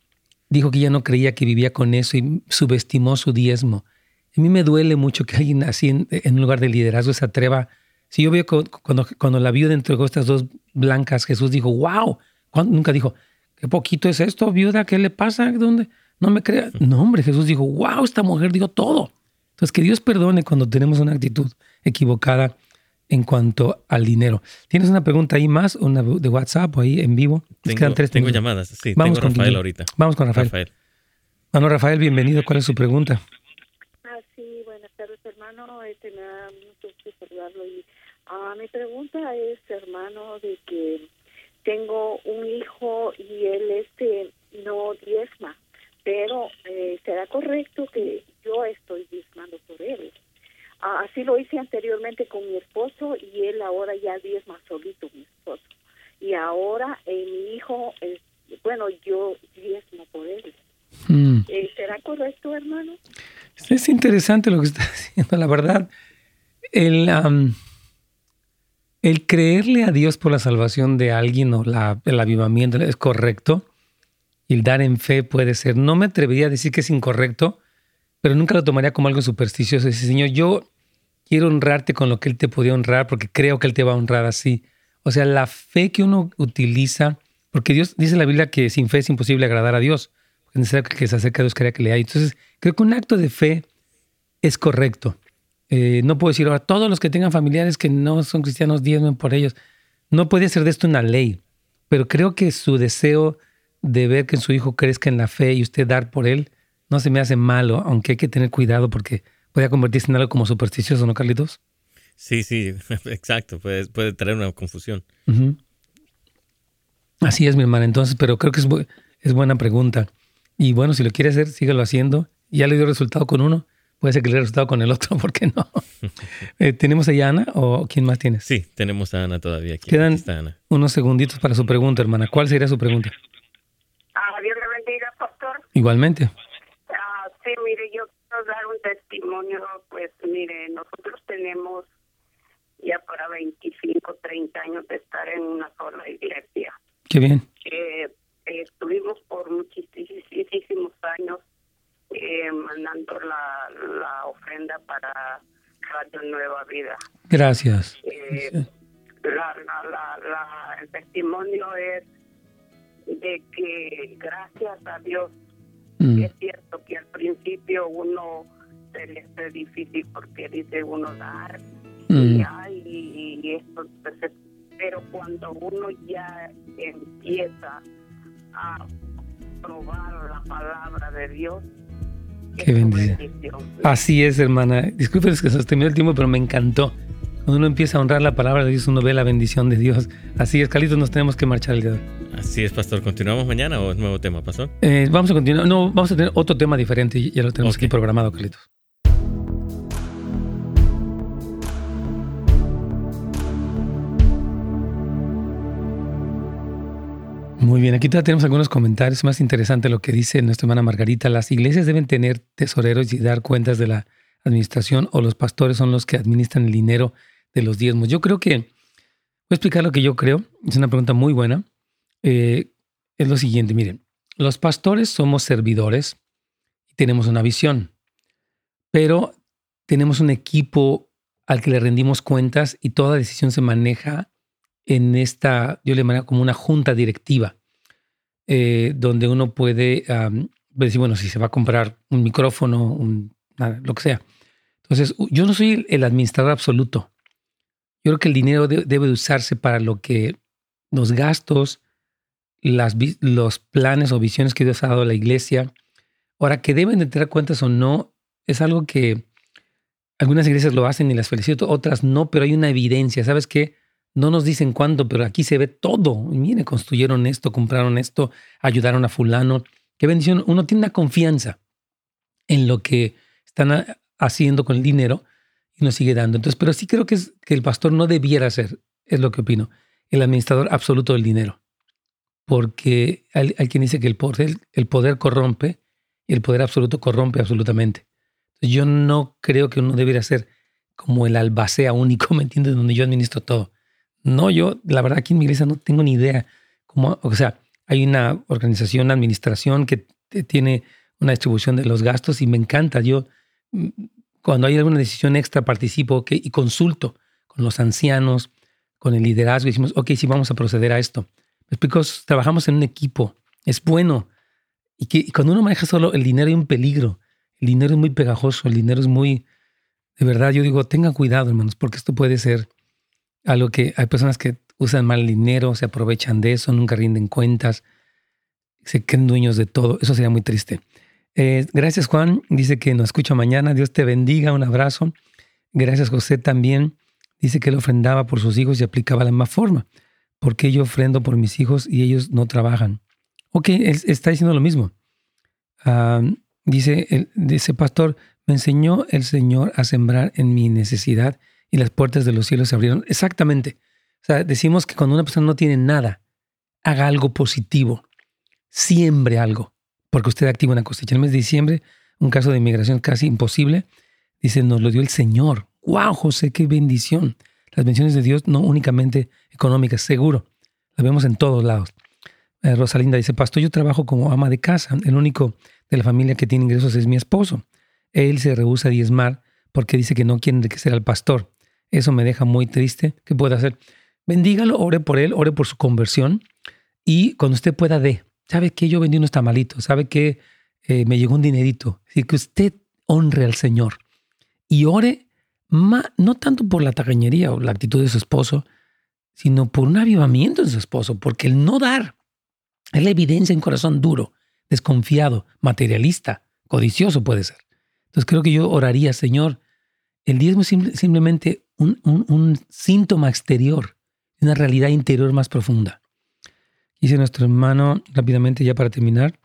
dijo que ya no creía que vivía con eso y subestimó su diezmo. A mí me duele mucho que alguien así en, un lugar de liderazgo se atreva. Si yo veo cuando, cuando la viuda entregó estas dos blancas, Jesús dijo, wow, nunca dijo, qué poquito es esto, viuda, ¿qué le pasa? ¿Dónde? No me crea. No, hombre, Jesús dijo, wow, esta mujer dio todo. Entonces, que Dios perdone cuando tenemos una actitud equivocada en cuanto al dinero. ¿Tienes una pregunta ahí más, una de WhatsApp o ahí en vivo? Tengo, tengo llamadas, sí. Vamos tengo con Rafael ahorita. Vamos con Rafael. Bueno, Rafael, bienvenido. ¿Cuál es su pregunta? Ah, sí, buenas tardes, hermano. Este, me da mucho gusto saludarlo. Y, ah, mi pregunta es, hermano, de que tengo un hijo y él este no diezma, pero eh, ¿será correcto que yo estoy diezmando por él? Ah, así lo hice anteriormente con mi esposo y él ahora ya diezma solito, mi esposo. Y ahora eh, mi hijo, bueno, yo diezmo por él. Hmm. Eh, ¿Será correcto, hermano? Es interesante lo que está diciendo, la verdad. El, el creerle a Dios por la salvación de alguien o la, el avivamiento es correcto. Y el dar en fe puede ser. No me atrevería a decir que es incorrecto, pero nunca lo tomaría como algo supersticioso. Dice, Señor, yo quiero honrarte con lo que Él te podía honrar porque creo que Él te va a honrar así. O sea, la fe que uno utiliza, porque Dios dice en la Biblia que sin fe es imposible agradar a Dios, es necesario que se acerque a Dios crea que le hay. Entonces, creo que un acto de fe es correcto. Eh, no puedo decir ahora, todos los que tengan familiares que no son cristianos, diezmen por ellos. No puede ser de esto una ley, pero creo que su deseo de ver que su hijo crezca en la fe y usted dar por él, no se me hace malo, aunque hay que tener cuidado porque puede convertirse en algo como supersticioso, ¿no, Carlitos? Sí, sí, exacto, puede, puede traer una confusión. Así es, mi hermana, entonces, pero creo que es, es buena pregunta. Y bueno, si lo quiere hacer, síguelo haciendo. Ya le dio resultado con uno, puede ser que le dé resultado con el otro, ¿por qué no? Eh, ¿Tenemos a Ana o quién más tienes? Sí, tenemos a Ana todavía. Aquí. Quedan unos segunditos para su pregunta, hermana. ¿Cuál sería su pregunta? Ah, Dios le bendiga, pastor. Igualmente. Sí, mire, yo dar un testimonio, pues mire, nosotros tenemos ya para 25, 30 años de estar en una sola iglesia. Qué bien. Eh, estuvimos por muchísimos años eh, mandando la, la ofrenda para Radio Nueva Vida. Gracias. Eh, la, la, la, el testimonio es de que gracias a Dios Mm. Es cierto que al principio uno se le hace difícil porque dice uno dar mm. y, y, esto, pues, pero cuando uno ya empieza a probar la palabra de Dios, Qué bendición. Así es, hermana. Disculpen que se nos terminó el tiempo, pero me encantó. Cuando uno empieza a honrar la palabra de Dios, uno ve la bendición de Dios. Así es, Carlitos, nos tenemos que marchar el día de hoy. Así es, pastor. ¿Continuamos mañana o es nuevo tema, pastor? Eh, vamos a continuar. No, vamos a tener otro tema diferente. y Ya lo tenemos aquí programado, Carlitos. Muy bien, aquí todavía tenemos algunos comentarios. Más interesante lo que dice nuestra hermana Margarita. Las iglesias deben tener tesoreros y dar cuentas de la administración o los pastores son los que administran el dinero de los diezmos. Yo creo que, voy a explicar lo que yo creo. Es una pregunta muy buena. Eh, es lo siguiente, miren, los pastores somos servidores y tenemos una visión, pero tenemos un equipo al que le rendimos cuentas y toda decisión se maneja en esta, yo le llamaría como una junta directiva, eh, donde uno puede decir, bueno, si se va a comprar un micrófono, un, lo que sea. Entonces, yo no soy el administrador absoluto. Yo creo que el dinero debe usarse para lo que los gastos, los planes o visiones que Dios ha dado a la iglesia. Ahora, que deben de tener cuentas o no, es algo que algunas iglesias lo hacen y las felicito, otras no, pero hay una evidencia. ¿Sabes qué? No nos dicen cuándo, pero aquí se ve todo. Y mire, construyeron esto, compraron esto, ayudaron a fulano. Qué bendición. Uno tiene una confianza en lo que están haciendo con el dinero nos sigue dando. Entonces, pero sí creo que, es, que el pastor no debiera ser, es lo que opino, el administrador absoluto del dinero. Porque hay, quien dice que el poder, el poder corrompe y el poder absoluto corrompe absolutamente. Yo no creo que uno debiera ser como el albacea único, ¿me entiendes? Donde yo administro todo. No, yo, la verdad, aquí en mi iglesia no tengo ni idea. Cómo, o sea, hay una organización, una administración que tiene una distribución de los gastos y me encanta. Yo, cuando hay alguna decisión extra, participo y consulto con los ancianos, con el liderazgo y decimos, ok, sí, vamos a proceder a esto. Me explico, trabajamos en un equipo, es bueno. Y, que, cuando uno maneja solo el dinero hay un peligro. El dinero es muy pegajoso, el dinero es muy, de verdad, yo digo, tengan cuidado, hermanos, porque esto puede ser algo que hay personas que usan mal el dinero, se aprovechan de eso, nunca rinden cuentas, se creen dueños de todo. Eso sería muy triste. Eh, gracias Juan, dice que nos escucha mañana. Dios te bendiga, un abrazo. Gracias José también. Dice que él ofrendaba por sus hijos y aplicaba la misma forma. porque yo ofrendo por mis hijos y ellos no trabajan? Ok, él está diciendo lo mismo. Dice, el, pastor, me enseñó el Señor a sembrar en mi necesidad y las puertas de los cielos se abrieron. Exactamente. O sea, decimos que cuando una persona no tiene nada, haga algo positivo, siembre algo, porque usted activa una cosecha. En el mes de diciembre, un caso de inmigración casi imposible, dice, nos lo dio el Señor. ¡Wow, José, qué bendición! Las bendiciones de Dios no únicamente económicas, seguro. Las vemos en todos lados. Eh, Rosalinda dice, pastor, yo trabajo como ama de casa. El único de la familia que tiene ingresos es mi esposo. Él se rehúsa a diezmar porque dice que no quiere enriquecer al pastor. Eso me deja muy triste. ¿Qué puede hacer? Bendígalo, ore por él, ore por su conversión y cuando usted pueda dé. ¿Sabe que yo vendí unos tamalitos? ¿Sabe que eh, me llegó un dinerito? Así que usted honre al Señor y ore no tanto por la tacañería o la actitud de su esposo, sino por un avivamiento de su esposo, porque el no dar es la evidencia en corazón duro, desconfiado, materialista, codicioso puede ser. Entonces creo que yo oraría, Señor, el diezmo es simplemente un, síntoma exterior de una realidad interior más profunda. Dice nuestro hermano rápidamente ya para terminar.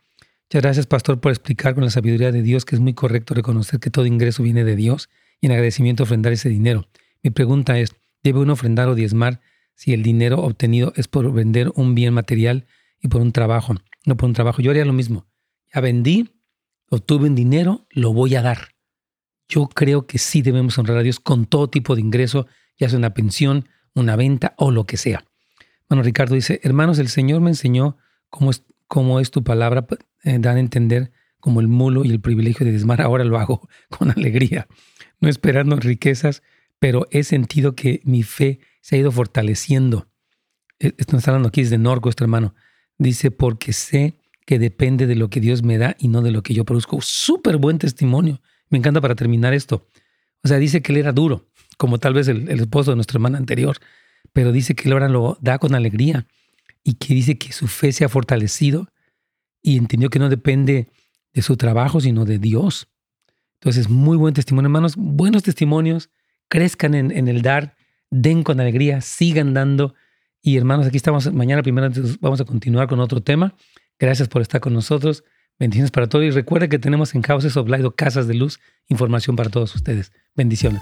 Muchas gracias, pastor, por explicar con la sabiduría de Dios que es muy correcto reconocer que todo ingreso viene de Dios y en agradecimiento ofrendar ese dinero. Mi pregunta es, ¿debe uno ofrendar o diezmar si el dinero obtenido es por vender un bien material y por un trabajo? No por un trabajo. Yo haría lo mismo. Ya vendí, obtuve un dinero, lo voy a dar yo creo que sí debemos honrar a Dios con todo tipo de ingreso, ya sea una pensión, una venta o lo que sea. Bueno, Ricardo dice, hermanos, el Señor me enseñó cómo es, cómo es tu palabra, eh, dan a entender como el mulo y el privilegio de desmar. Ahora lo hago con alegría, no esperando riquezas, pero he sentido que mi fe se ha ido fortaleciendo. E, esto hablando aquí desde Norco, este hermano. Dice, porque sé que depende de lo que Dios me da y no de lo que yo produzco. Súper buen testimonio. Me encanta para terminar esto. O sea, dice que él era duro, como tal vez el, esposo de nuestra hermana anterior, pero dice que él ahora lo da con alegría y que dice que su fe se ha fortalecido y entendió que no depende de su trabajo, sino de Dios. Entonces, muy buen testimonio, hermanos, buenos testimonios, crezcan en, en el dar, den con alegría, sigan dando. Y hermanos, aquí estamos mañana primero, vamos a continuar con otro tema. Gracias por estar con nosotros. Bendiciones para todos. Y recuerda que tenemos en Houses of Light o Casas de Luz información para todos ustedes. Bendiciones.